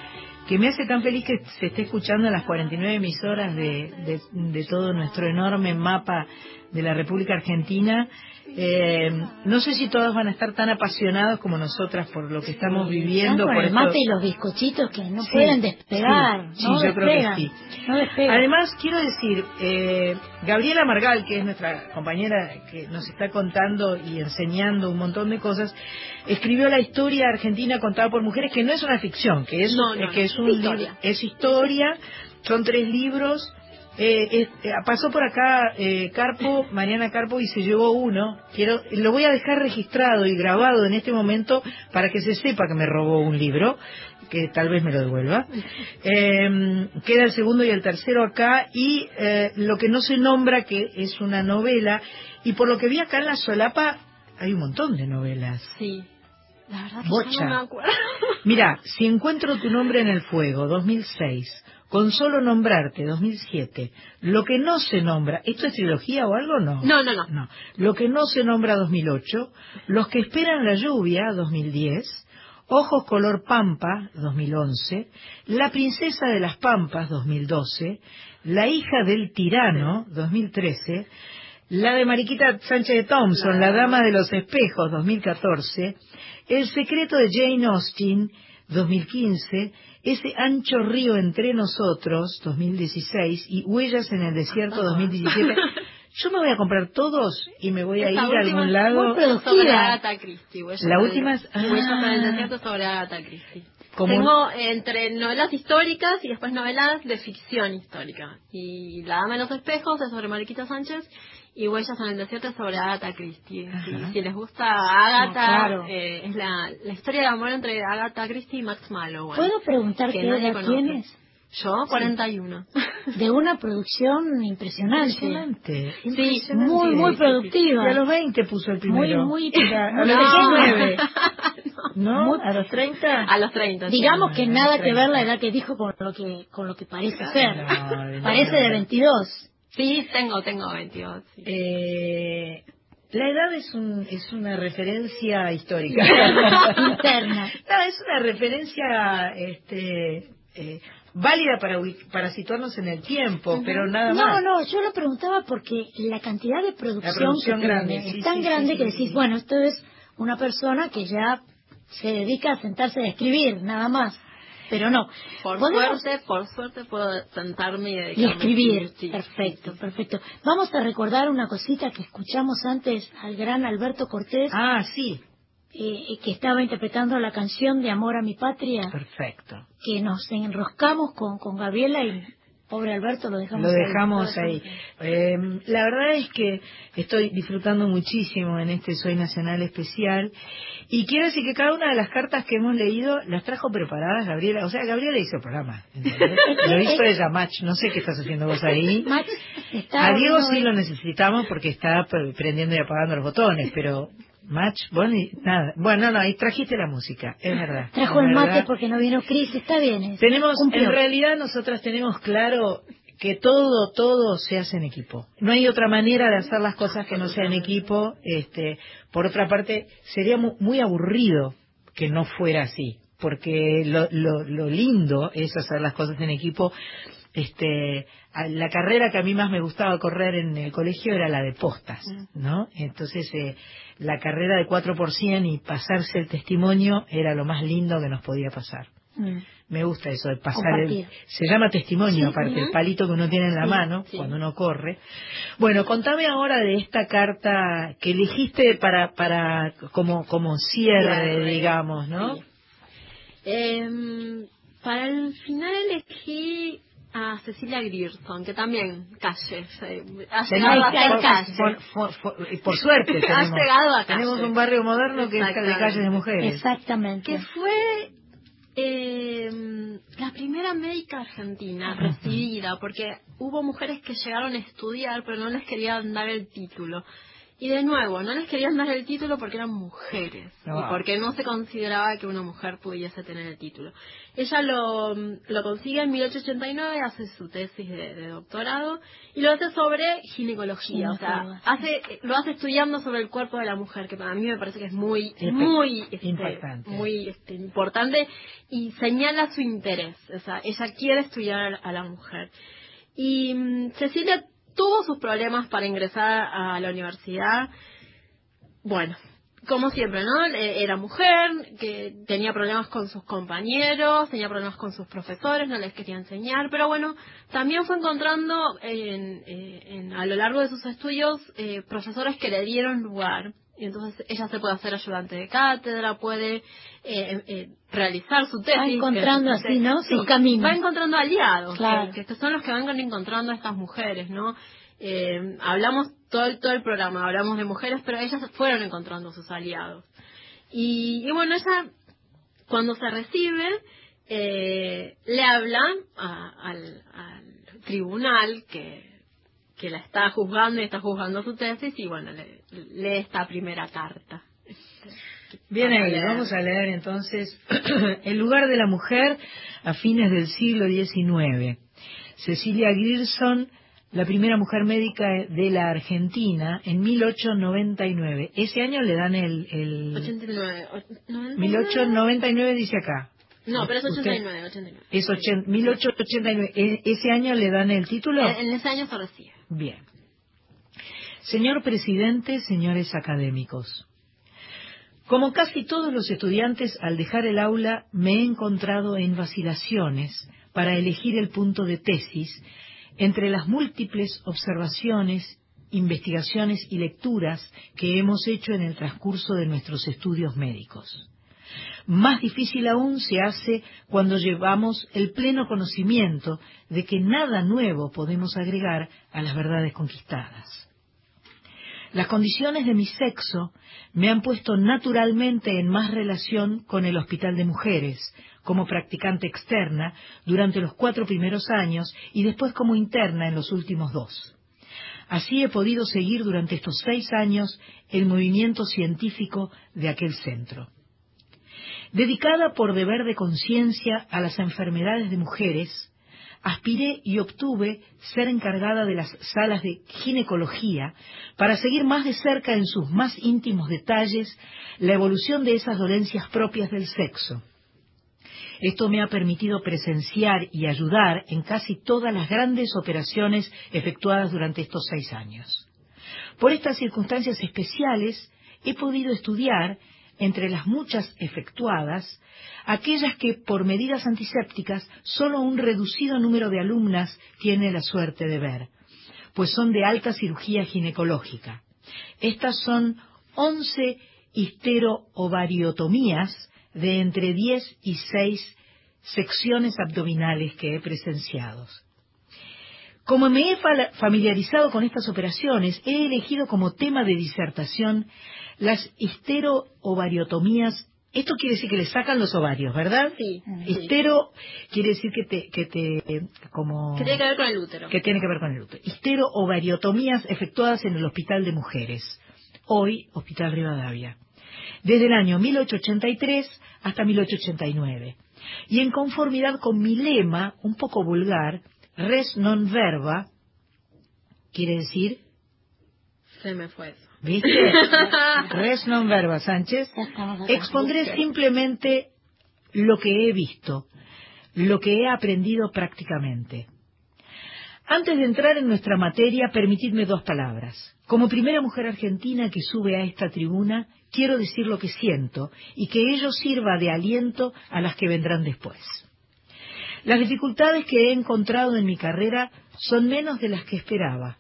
que me hace tan feliz que se esté escuchando en las 49 emisoras de, de, de todo nuestro enorme mapa de la República Argentina. Eh, no sé si todos van a estar tan apasionados como nosotras por lo que estamos viviendo. Por el mate y los bizcochitos que no Sí, pueden despegar. sí, no yo creo que sí. No. Además, quiero decir, eh, Gabriela Margal, que es nuestra compañera que nos está contando y enseñando un montón de cosas, escribió la historia argentina contada por mujeres, que no es una ficción, que es, No, no, que es un historia. es historia, son tres libros. Eh, eh, pasó por acá eh, Carpo, Mariana Carpo, y se llevó uno. Quiero, lo voy a dejar registrado y grabado en este momento para que se sepa que me robó un libro, que tal vez me lo devuelva. Eh, queda el segundo y el tercero acá, y eh, lo que no se nombra, que es una novela, y por lo que vi acá en la solapa, hay un montón de novelas. Sí. La verdad que Bocha. no me acuerdo. Mira, si encuentro tu nombre en el fuego, 2006, con solo nombrarte, 2007, lo que no se nombra, ¿esto es trilogía o algo no? No, no, no. No. Lo que no se nombra, 2008, Los que esperan la lluvia, 2010, Ojos color pampa, 2011, La princesa de las pampas, 2012, La hija del tirano, 2013, la de Mariquita Sánchez de Thompson, La Dama de los Espejos, 2014, El secreto de Jane Austen, 2015, Ese ancho río entre nosotros, 2016, y Huellas en el desierto, 2017. <laughs> Yo me voy a comprar todos y me voy a ir a algún lado. Sobre Agatha Christie. Huellas La última es- Huellas en el ah. desierto sobre Agatha Christie. Tengo entre novelas históricas y después novelas de ficción histórica. Y La Dama de los Espejos es sobre Mariquita Sánchez y Huellas en el Desierto es sobre Agatha Christie. Si, si les gusta Agatha, No, claro. eh, es la, la historia de amor entre Agatha Christie y Max Mallowan. ¿Puedo preguntar que qué edad tienes? Yo, 41. De una producción impresionante. Impresionante. Sí, impresionante. muy, muy productiva. Y a los 20 puso el Muy, primero. muy... Mira, <laughs> a los No. 19. <laughs> ¿No? Muy- ¿A los 30? A los 30. sí. Digamos que Ah, nada que 30. ver la edad que dijo con lo que con lo que parece ser. No, parece de 22. Sí, tengo, tengo 22. sí. Eh, la edad es, un, es una referencia histórica. <laughs> Interna. No, es una referencia este, eh, válida para, para situarnos en el tiempo, pero nada no, más. no, yo lo preguntaba porque la cantidad de producción, producción que tiene grande, es tan sí, grande sí, que decís, sí. bueno, esto es una persona que ya se dedica a sentarse a escribir, nada más. Pero no. Por Podemos- suerte, por suerte puedo sentarme y Y escribir. Sí, perfecto, perfecto. Vamos a recordar una cosita que escuchamos antes al gran Alberto Cortés, Ah, sí, eh, que estaba interpretando la canción de Amor a mi patria, perfecto. que nos enroscamos con, con Gabriela y pobre Alberto lo dejamos Lo dejamos ahí. Eh, la verdad es que estoy disfrutando muchísimo en este Soy Nacional especial y quiero decir que cada una de las cartas que hemos leído las trajo preparadas Gabriela. O sea, Gabriela hizo el programa. ¿entendés? Lo hizo ella, Match. No sé qué estás haciendo vos ahí. <laughs> Max, está A Diego sí lo necesitamos porque está pre- prendiendo y apagando los botones, pero Match, vos ni- nada. Bueno, no, no, ahí trajiste la música, es verdad. <laughs> Trajo es el mate porque no vino Cris, está bien. es- Tenemos, cumplió. en realidad nosotras tenemos claro que todo, todo se hace en equipo. No hay otra manera de hacer las cosas que no sea en equipo. Este, por otra parte, sería mu- muy aburrido que no fuera así, porque lo, lo, lo lindo es hacer las cosas en equipo. Este, la carrera que a mí más me gustaba correr en el colegio era la de postas, ¿no? Entonces, eh, la carrera de 4 por 100 y pasarse el testimonio era lo más lindo que nos podía pasar. Mm. Me gusta eso de pasar el, se llama testimonio Sí, aparte, el palito que uno tiene en la Sí, mano cuando uno corre. Bueno, contame ahora de esta carta que elegiste para para como como cierre, Cierre, digamos, ¿no? Em, para el final elegí a Cecilia Grierson, que también calle, se- ha llegado a ser calle. por- por- por- por suerte <laughs> Ha tenemos, llegado a calle. tenemos un barrio moderno que es de calles de mujeres. Exactamente. que fue eh, la primera médica argentina recibida, porque hubo mujeres que llegaron a estudiar, pero no les querían dar el título. Y de nuevo, no les querían dar el título porque eran mujeres Ah. y porque no se consideraba que una mujer pudiese tener el título. Ella lo, lo consigue en 1889, hace su tesis de, de doctorado y lo hace sobre ginecología, o sea, hace, lo hace estudiando sobre el cuerpo de la mujer, que para mí me parece que es muy, Espe- muy, este, impactante. muy este, importante y señala su interés, o sea, ella quiere estudiar a la mujer. Y mm, Cecilia tuvo sus problemas para ingresar a la universidad. Bueno, como siempre, ¿no? Eh, Era mujer, que tenía problemas con sus compañeros, tenía problemas con sus profesores, no les quería enseñar, pero bueno, también fue encontrando en, eh, en- a lo largo de sus estudios eh, profesores que le dieron lugar. Y entonces ella se puede hacer ayudante de cátedra, puede eh, eh, realizar su tesis. Va encontrando así, ¿no? Sí, Sus caminos. Va encontrando aliados, Claro. que, que son los que van encontrando a estas mujeres, ¿no? Eh, hablamos todo el, todo el programa, hablamos de mujeres, pero ellas fueron encontrando sus aliados. Y, y bueno, ella, cuando se recibe, eh, le habla a- al, al tribunal que, que la está juzgando y está juzgando su tesis y bueno, le, lee esta primera carta. Bien Vamos a ahí, leer. vamos a leer entonces <clears throat> El lugar de la mujer a fines del siglo XIX. Cecilia Grierson, la primera mujer médica de la Argentina en 1899. Ese año le dan el... el 89. o- 99. 1899 dice acá. No, pero es Usted- 89, 89. Es ochen- 1889. ¿E- ¿Ese año le dan el título? En, en ese año se recibe. Bien. Señor presidente, señores académicos. Como casi todos los estudiantes, al dejar el aula me he encontrado en vacilaciones para elegir el punto de tesis entre las múltiples observaciones, investigaciones y lecturas que hemos hecho en el transcurso de nuestros estudios médicos. Más difícil aún se hace cuando llevamos el pleno conocimiento de que nada nuevo podemos agregar a las verdades conquistadas. Las condiciones de mi sexo me han puesto naturalmente en más relación con el Hospital de Mujeres, como practicante externa durante los cuatro primeros años y después como interna en los últimos dos. Así he podido seguir durante estos seis años el movimiento científico de aquel centro. Dedicada por deber de conciencia a las enfermedades de mujeres, aspiré y obtuve ser encargada de las salas de ginecología para seguir más de cerca en sus más íntimos detalles la evolución de esas dolencias propias del sexo. Esto me ha permitido presenciar y ayudar en casi todas las grandes operaciones efectuadas durante estos seis años. Por estas circunstancias especiales he podido estudiar, entre las muchas efectuadas, aquellas que por medidas antisépticas solo un reducido número de alumnas tiene la suerte de ver, pues son de alta cirugía ginecológica. Estas son 11 histerovariotomías de entre 10 y 6 secciones abdominales que he presenciado. Como me he fa- familiarizado con estas operaciones, he elegido como tema de disertación las histerovariotomías. Esto quiere decir que le sacan los ovarios, ¿verdad? Sí. Histero quiere decir que te, que te, como... Que tiene que ver con el útero. que tiene que ver con el útero. Histerovariotomías efectuadas en el Hospital de Mujeres, hoy Hospital Rivadavia, desde el año 1883 hasta 1889. Y en conformidad con mi lema, un poco vulgar, res non verba, quiere decir, Se me fue eso. ¿Viste? <laughs> res non verba, Sánchez. Expondré simplemente lo que he visto, lo que he aprendido prácticamente. Antes de entrar en nuestra materia, permitidme dos palabras. Como primera mujer argentina que sube a esta tribuna, quiero decir lo que siento y que ello sirva de aliento a las que vendrán después. Las dificultades que he encontrado en mi carrera son menos de las que esperaba.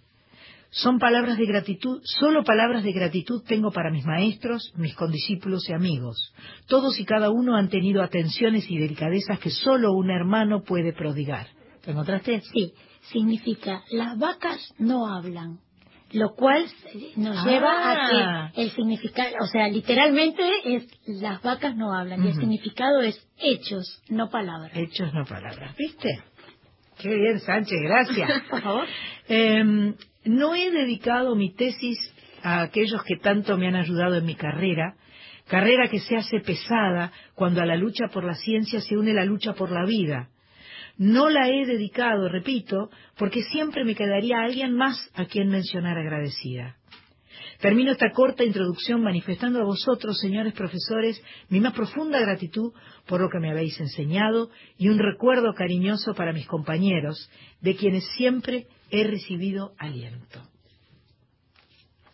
Son palabras de gratitud, solo palabras de gratitud tengo para mis maestros, mis condiscípulos y amigos. Todos y cada uno han tenido atenciones y delicadezas que solo un hermano puede prodigar. ¿Te encontraste? Sí, significa las vacas no hablan, lo cual nos Ah. lleva a que el significado, o sea, literalmente es las vacas no hablan y el significado es hechos, no palabras. Hechos no palabras. ¿Viste? Qué bien, Sánchez, gracias. <laughs> Por favor. Eh, no he dedicado mi tesis a aquellos que tanto me han ayudado en mi carrera, carrera que se hace pesada cuando a la lucha por la ciencia se une la lucha por la vida. No la he dedicado, repito, porque siempre me quedaría alguien más a quien mencionar agradecida. Termino esta corta introducción manifestando a vosotros, señores profesores, mi más profunda gratitud por lo que me habéis enseñado y un recuerdo cariñoso para mis compañeros, de quienes siempre he recibido aliento.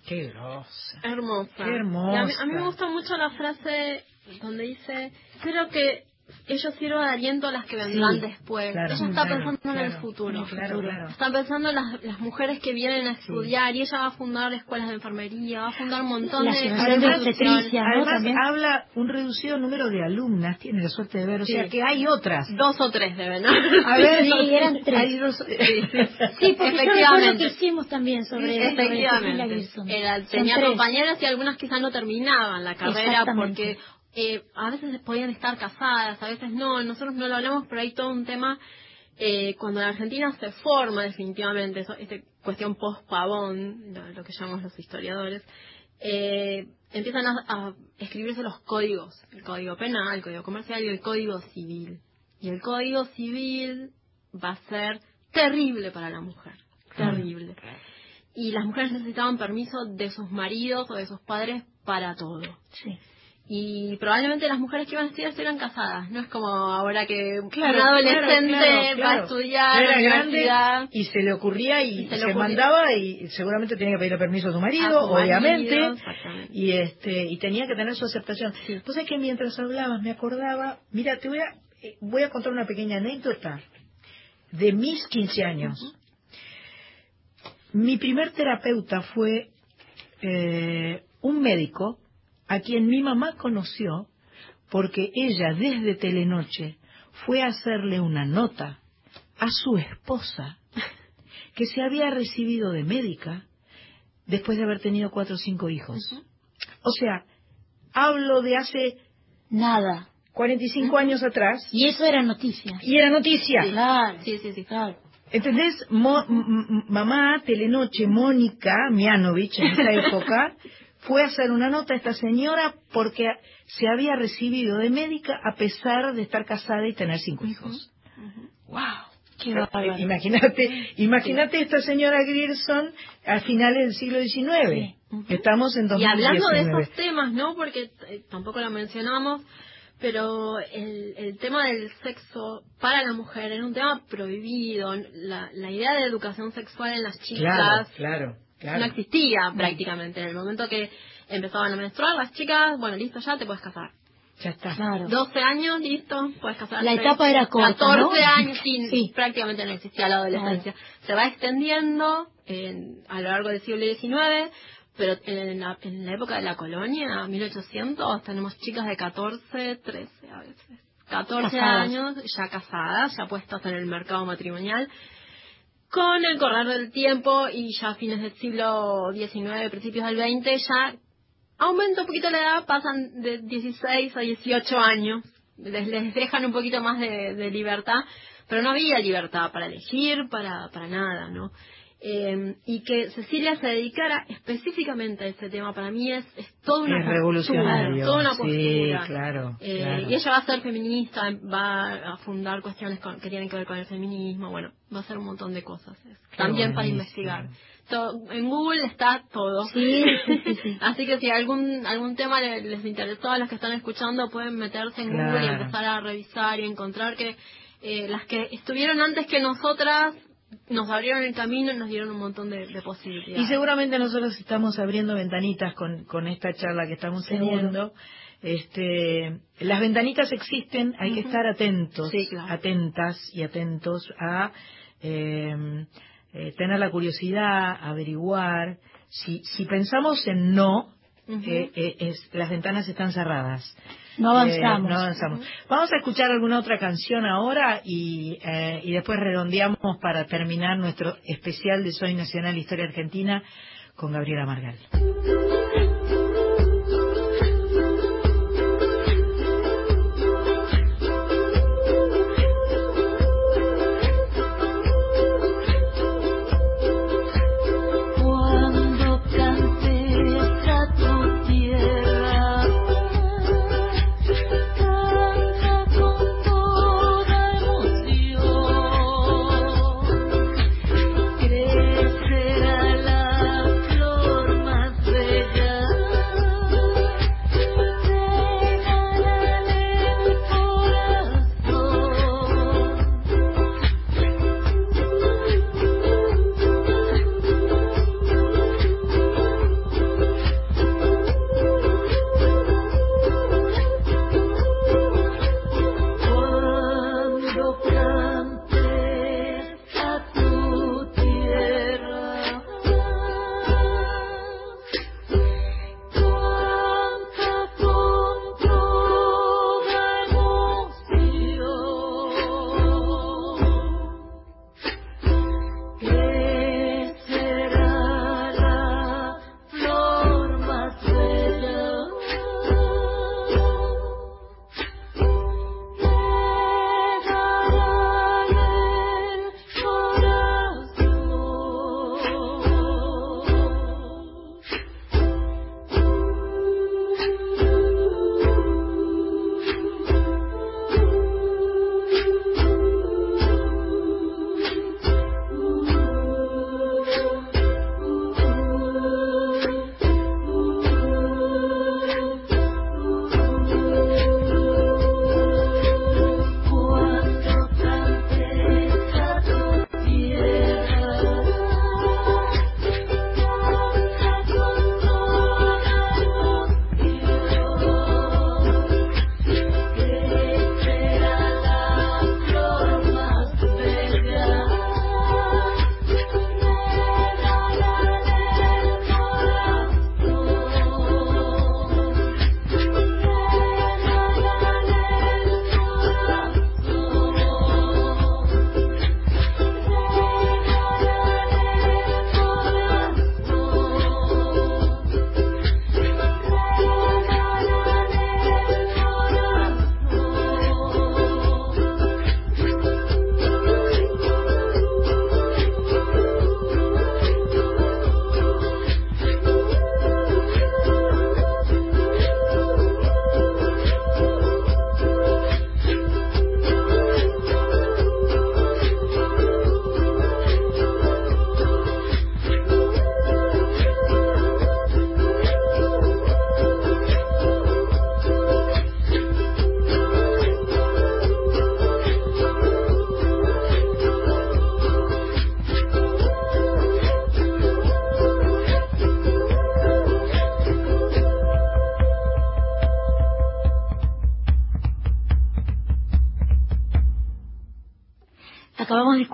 Qué grosa. Hermosa. Qué hermosa. A, mí, a mí me gusta mucho la frase donde dice, creo que ellos sirvan de aliento a las que vendrán Sí, después. claro, ella está claro, pensando en el futuro. claro, claro. Está pensando en las, las mujeres que vienen a estudiar y ella va a fundar escuelas de enfermería, va a fundar un montón La de... Asociación de. Además También. habla un reducido número de alumnas, tiene la suerte de ver, o Sí. sea que hay otras. Dos o tres deben, ¿no? A ver, Sí, eran tres. hay dos- Sí, porque yo Efectivamente. que hicimos también sobre, sobre Efectivamente. Era- Son tenía tres. compañeras y algunas quizás no terminaban la carrera porque eh, a veces podían estar casadas, a veces no. Nosotros no lo hablamos, pero hay todo un tema eh, cuando la Argentina se forma definitivamente, eso, esta cuestión post-pavón, lo, lo que llamamos los historiadores, eh, empiezan a, a escribirse los códigos, el código penal, el código comercial y el código civil. Y el código civil va a ser terrible para la mujer, terrible. Y las mujeres necesitaban permiso de sus maridos o de sus padres para todo. Sí. Y probablemente las mujeres que iban a estudiar estuvieran casadas. No es como ahora que Claro, un adolescente claro, claro, va a estudiar era grande y se le ocurría y, Y se se, ocurría. mandaba y seguramente tenía que pedirle permiso a su marido, A su obviamente, marido, y este y tenía que tener su aceptación. Pues es que mientras hablabas me acordaba, mira, te voy a eh, voy a contar una pequeña anécdota de mis 15 años. Mi primer terapeuta fue eh, un médico a quien mi mamá conoció porque ella desde Telenoche fue a hacerle una nota a su esposa que se había recibido de médica después de haber tenido cuatro o cinco hijos. O sea, hablo de hace Nada. 45 años atrás Y eso era noticia. y era noticia. Claro. Sí, sí, sí. Claro. ¿Entendés? Mo- mamá, Telenoche, Mónica Mianovich, en esa <laughs> época, fue a hacer una nota a esta señora porque se había recibido de médica a pesar de estar casada y tener cinco hijos. ¡Wow! Qué bárbaro. Imagínate, imagínate esta señora Grierson a finales del siglo XIX. Estamos en Y 2019. hablando de esos temas, ¿no? Porque eh, tampoco lo mencionamos, pero el, el tema del sexo para la mujer era un tema prohibido. La, la idea de educación sexual en las chicas Claro, claro, claro. no existía prácticamente. En el momento que empezaban a menstruar las chicas, bueno, listo, ya te puedes casar. Ya está. Claro. 12 años, listo, puedes casar. La etapa era corta, 14 ¿no? años, sí, Sí. prácticamente no existía la adolescencia. Se va extendiendo en- a lo largo del siglo XIX, pero en la, en la época de la colonia, 1800, tenemos chicas de 14, 13 a veces. 14 Casadas. años ya casadas, ya puestas en el mercado matrimonial. Con el correr del tiempo y ya a fines del siglo XIX, principios del XX, ya aumenta un poquito la edad, pasan de 16 a 18 años, les, les dejan un poquito más de, de libertad, pero no había libertad para elegir, para, para nada, ¿no? Eh, y que Cecilia se dedicara específicamente a este tema, para mí es, es toda una Es postura, revolucionario. toda una Sí, postura. claro, Eh, claro. Y ella va a ser feminista, va a fundar cuestiones con- que tienen que ver con el feminismo, bueno, va a hacer un montón de cosas. es- Qué también para investigar. En Google está todo. Sí, sí, sí, sí. <laughs> Así que si algún algún tema le- les interesó a los que están escuchando, pueden meterse en Google y empezar a revisar y encontrar que eh, las que estuvieron antes que nosotras nos abrieron el camino y nos dieron un montón de, de posibilidades. Y seguramente nosotros estamos abriendo ventanitas con, con esta charla que estamos Seguro. teniendo. Este, las ventanitas existen, hay que estar atentos, Sí, claro. atentas y atentos a eh, eh, tener la curiosidad, averiguar. Si, si pensamos en no, Ujú. eh, eh, es- las ventanas están cerradas. No avanzamos. Eh, no avanzamos. Vamos a escuchar alguna otra canción ahora y, eh, y después redondeamos para terminar nuestro especial de Soy Nacional Historia Argentina con Gabriela Margal.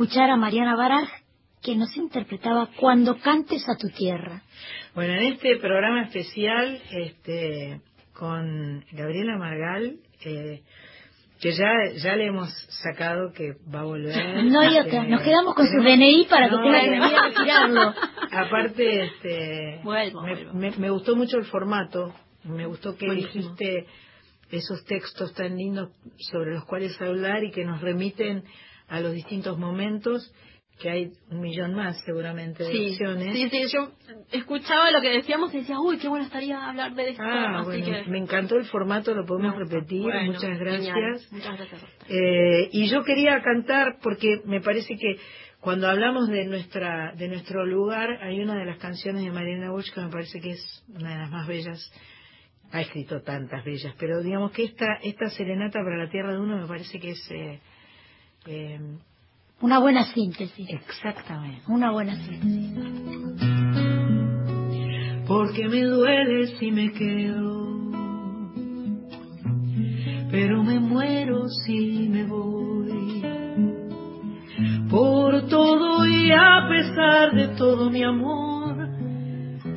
Escuchar a Mariana Baraj que nos interpretaba Cuando cantes a tu tierra. Bueno, en este programa especial este, con Gabriela Margal, eh, que ya, ya le hemos sacado que va a volver. <laughs> No hay Este, otra. Nos quedamos con su DNI para que no, tenga que retirarlo. <laughs> Aparte, este, Vuelvo, me, vuelvo. me- me gustó mucho el formato, me gustó que Buenísimo. dijiste esos textos tan lindos sobre los cuales hablar y que nos remiten a los distintos momentos, que hay un millón más seguramente de Sí, opciones. sí, sí, yo escuchaba lo que decíamos y decía, uy, qué bueno estaría hablar de esto. Ah, así bueno, que... me encantó el formato, lo podemos repetir, Bueno, muchas genial. gracias. Muchas gracias. Eh, y yo quería cantar porque me parece que cuando hablamos de nuestra de nuestro lugar hay una de las canciones de Mariana Bush que me parece que es una de las más bellas ha escrito tantas bellas pero digamos que esta esta serenata para la tierra de uno me parece que es eh, eh, Una buena síntesis. exactamente Una buena síntesis. porque me duele si me quedo pero me muero si me voy por todo y a pesar de todo mi amor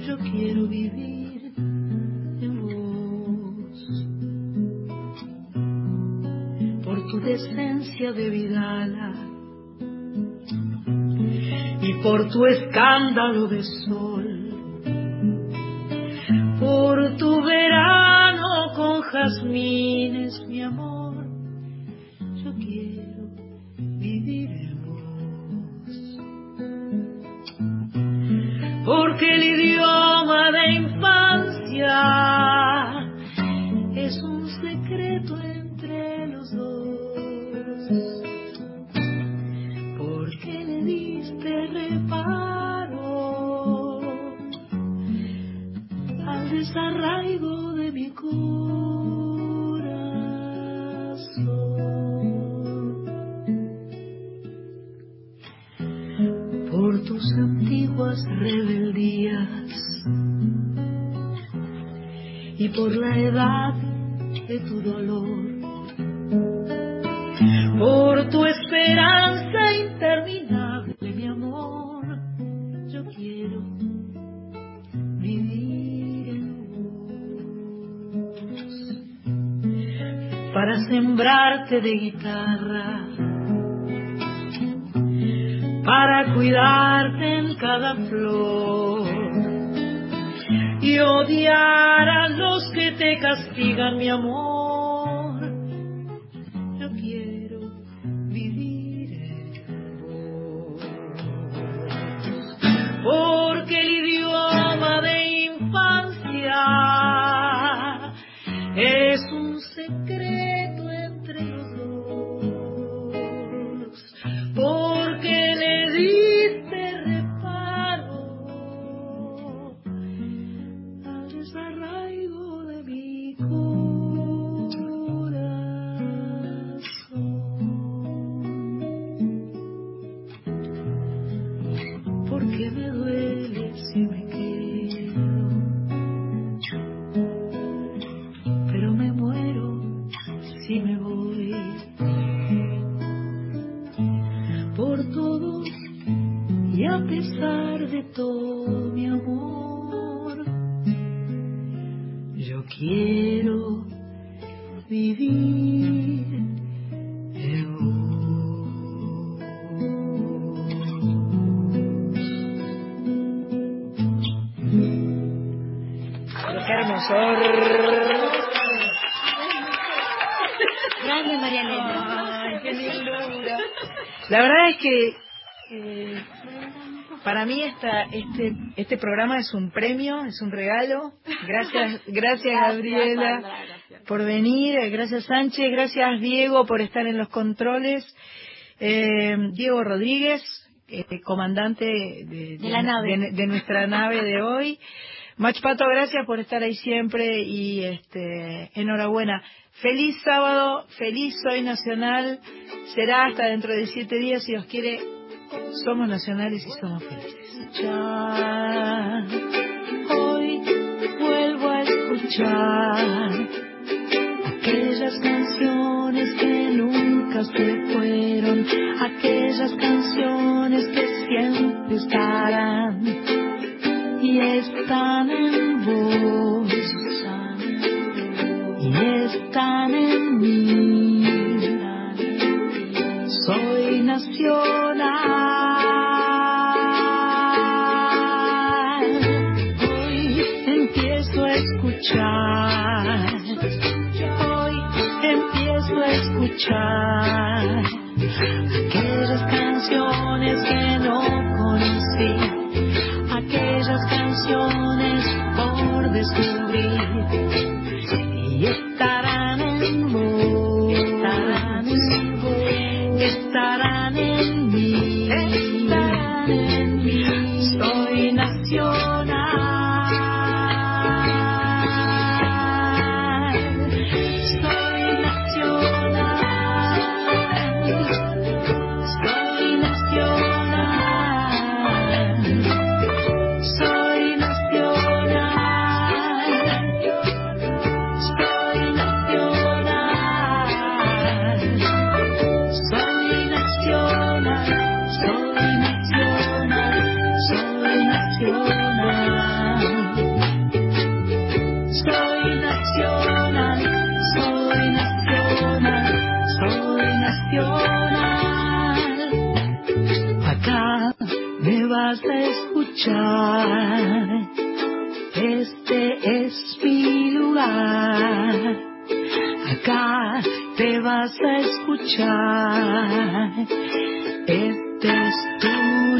yo quiero vivir tu decencia de vidala y por tu escándalo de sol por tu verano con jazmines, mi amor, yo quiero vivir en vos. Porque el idioma de infancia es un secreto entre los dos. Diste reparo al desarraigo de mi corazón. Por tus antiguas rebeldías y por la edad de tu dolor. Por tu esperanza interminable, Para sembrarte de guitarra, para cuidarte en cada flor y odiar a los que te castigan, mi amor. Si me voy. Por todo y a pesar de todo este, este programa es un premio, es un regalo. Gracias, <laughs> gracias Gabriela Sandra, gracias. por venir, gracias Sánchez, gracias Diego por estar en los controles. Eh, Diego Rodríguez, eh, comandante de, De la nave. de- de nuestra nave de hoy. Mach Pato, gracias por estar ahí siempre y este, enhorabuena. Feliz sábado, feliz Soy Nacional. Será hasta dentro de siete días, si os quiere. Somos nacionales y somos felices. Hoy vuelvo a escuchar aquellas canciones que nunca se fueron, aquellas canciones que siempre estarán y están en vos y están en mí. Soy nacional. Hoy empiezo a escuchar. Hoy empiezo a escuchar aquellas canciones que no conocí, aquellas canciones por descubrir y estarán en escuchar. Este es mi lugar. Acá te vas a escuchar. Este es tu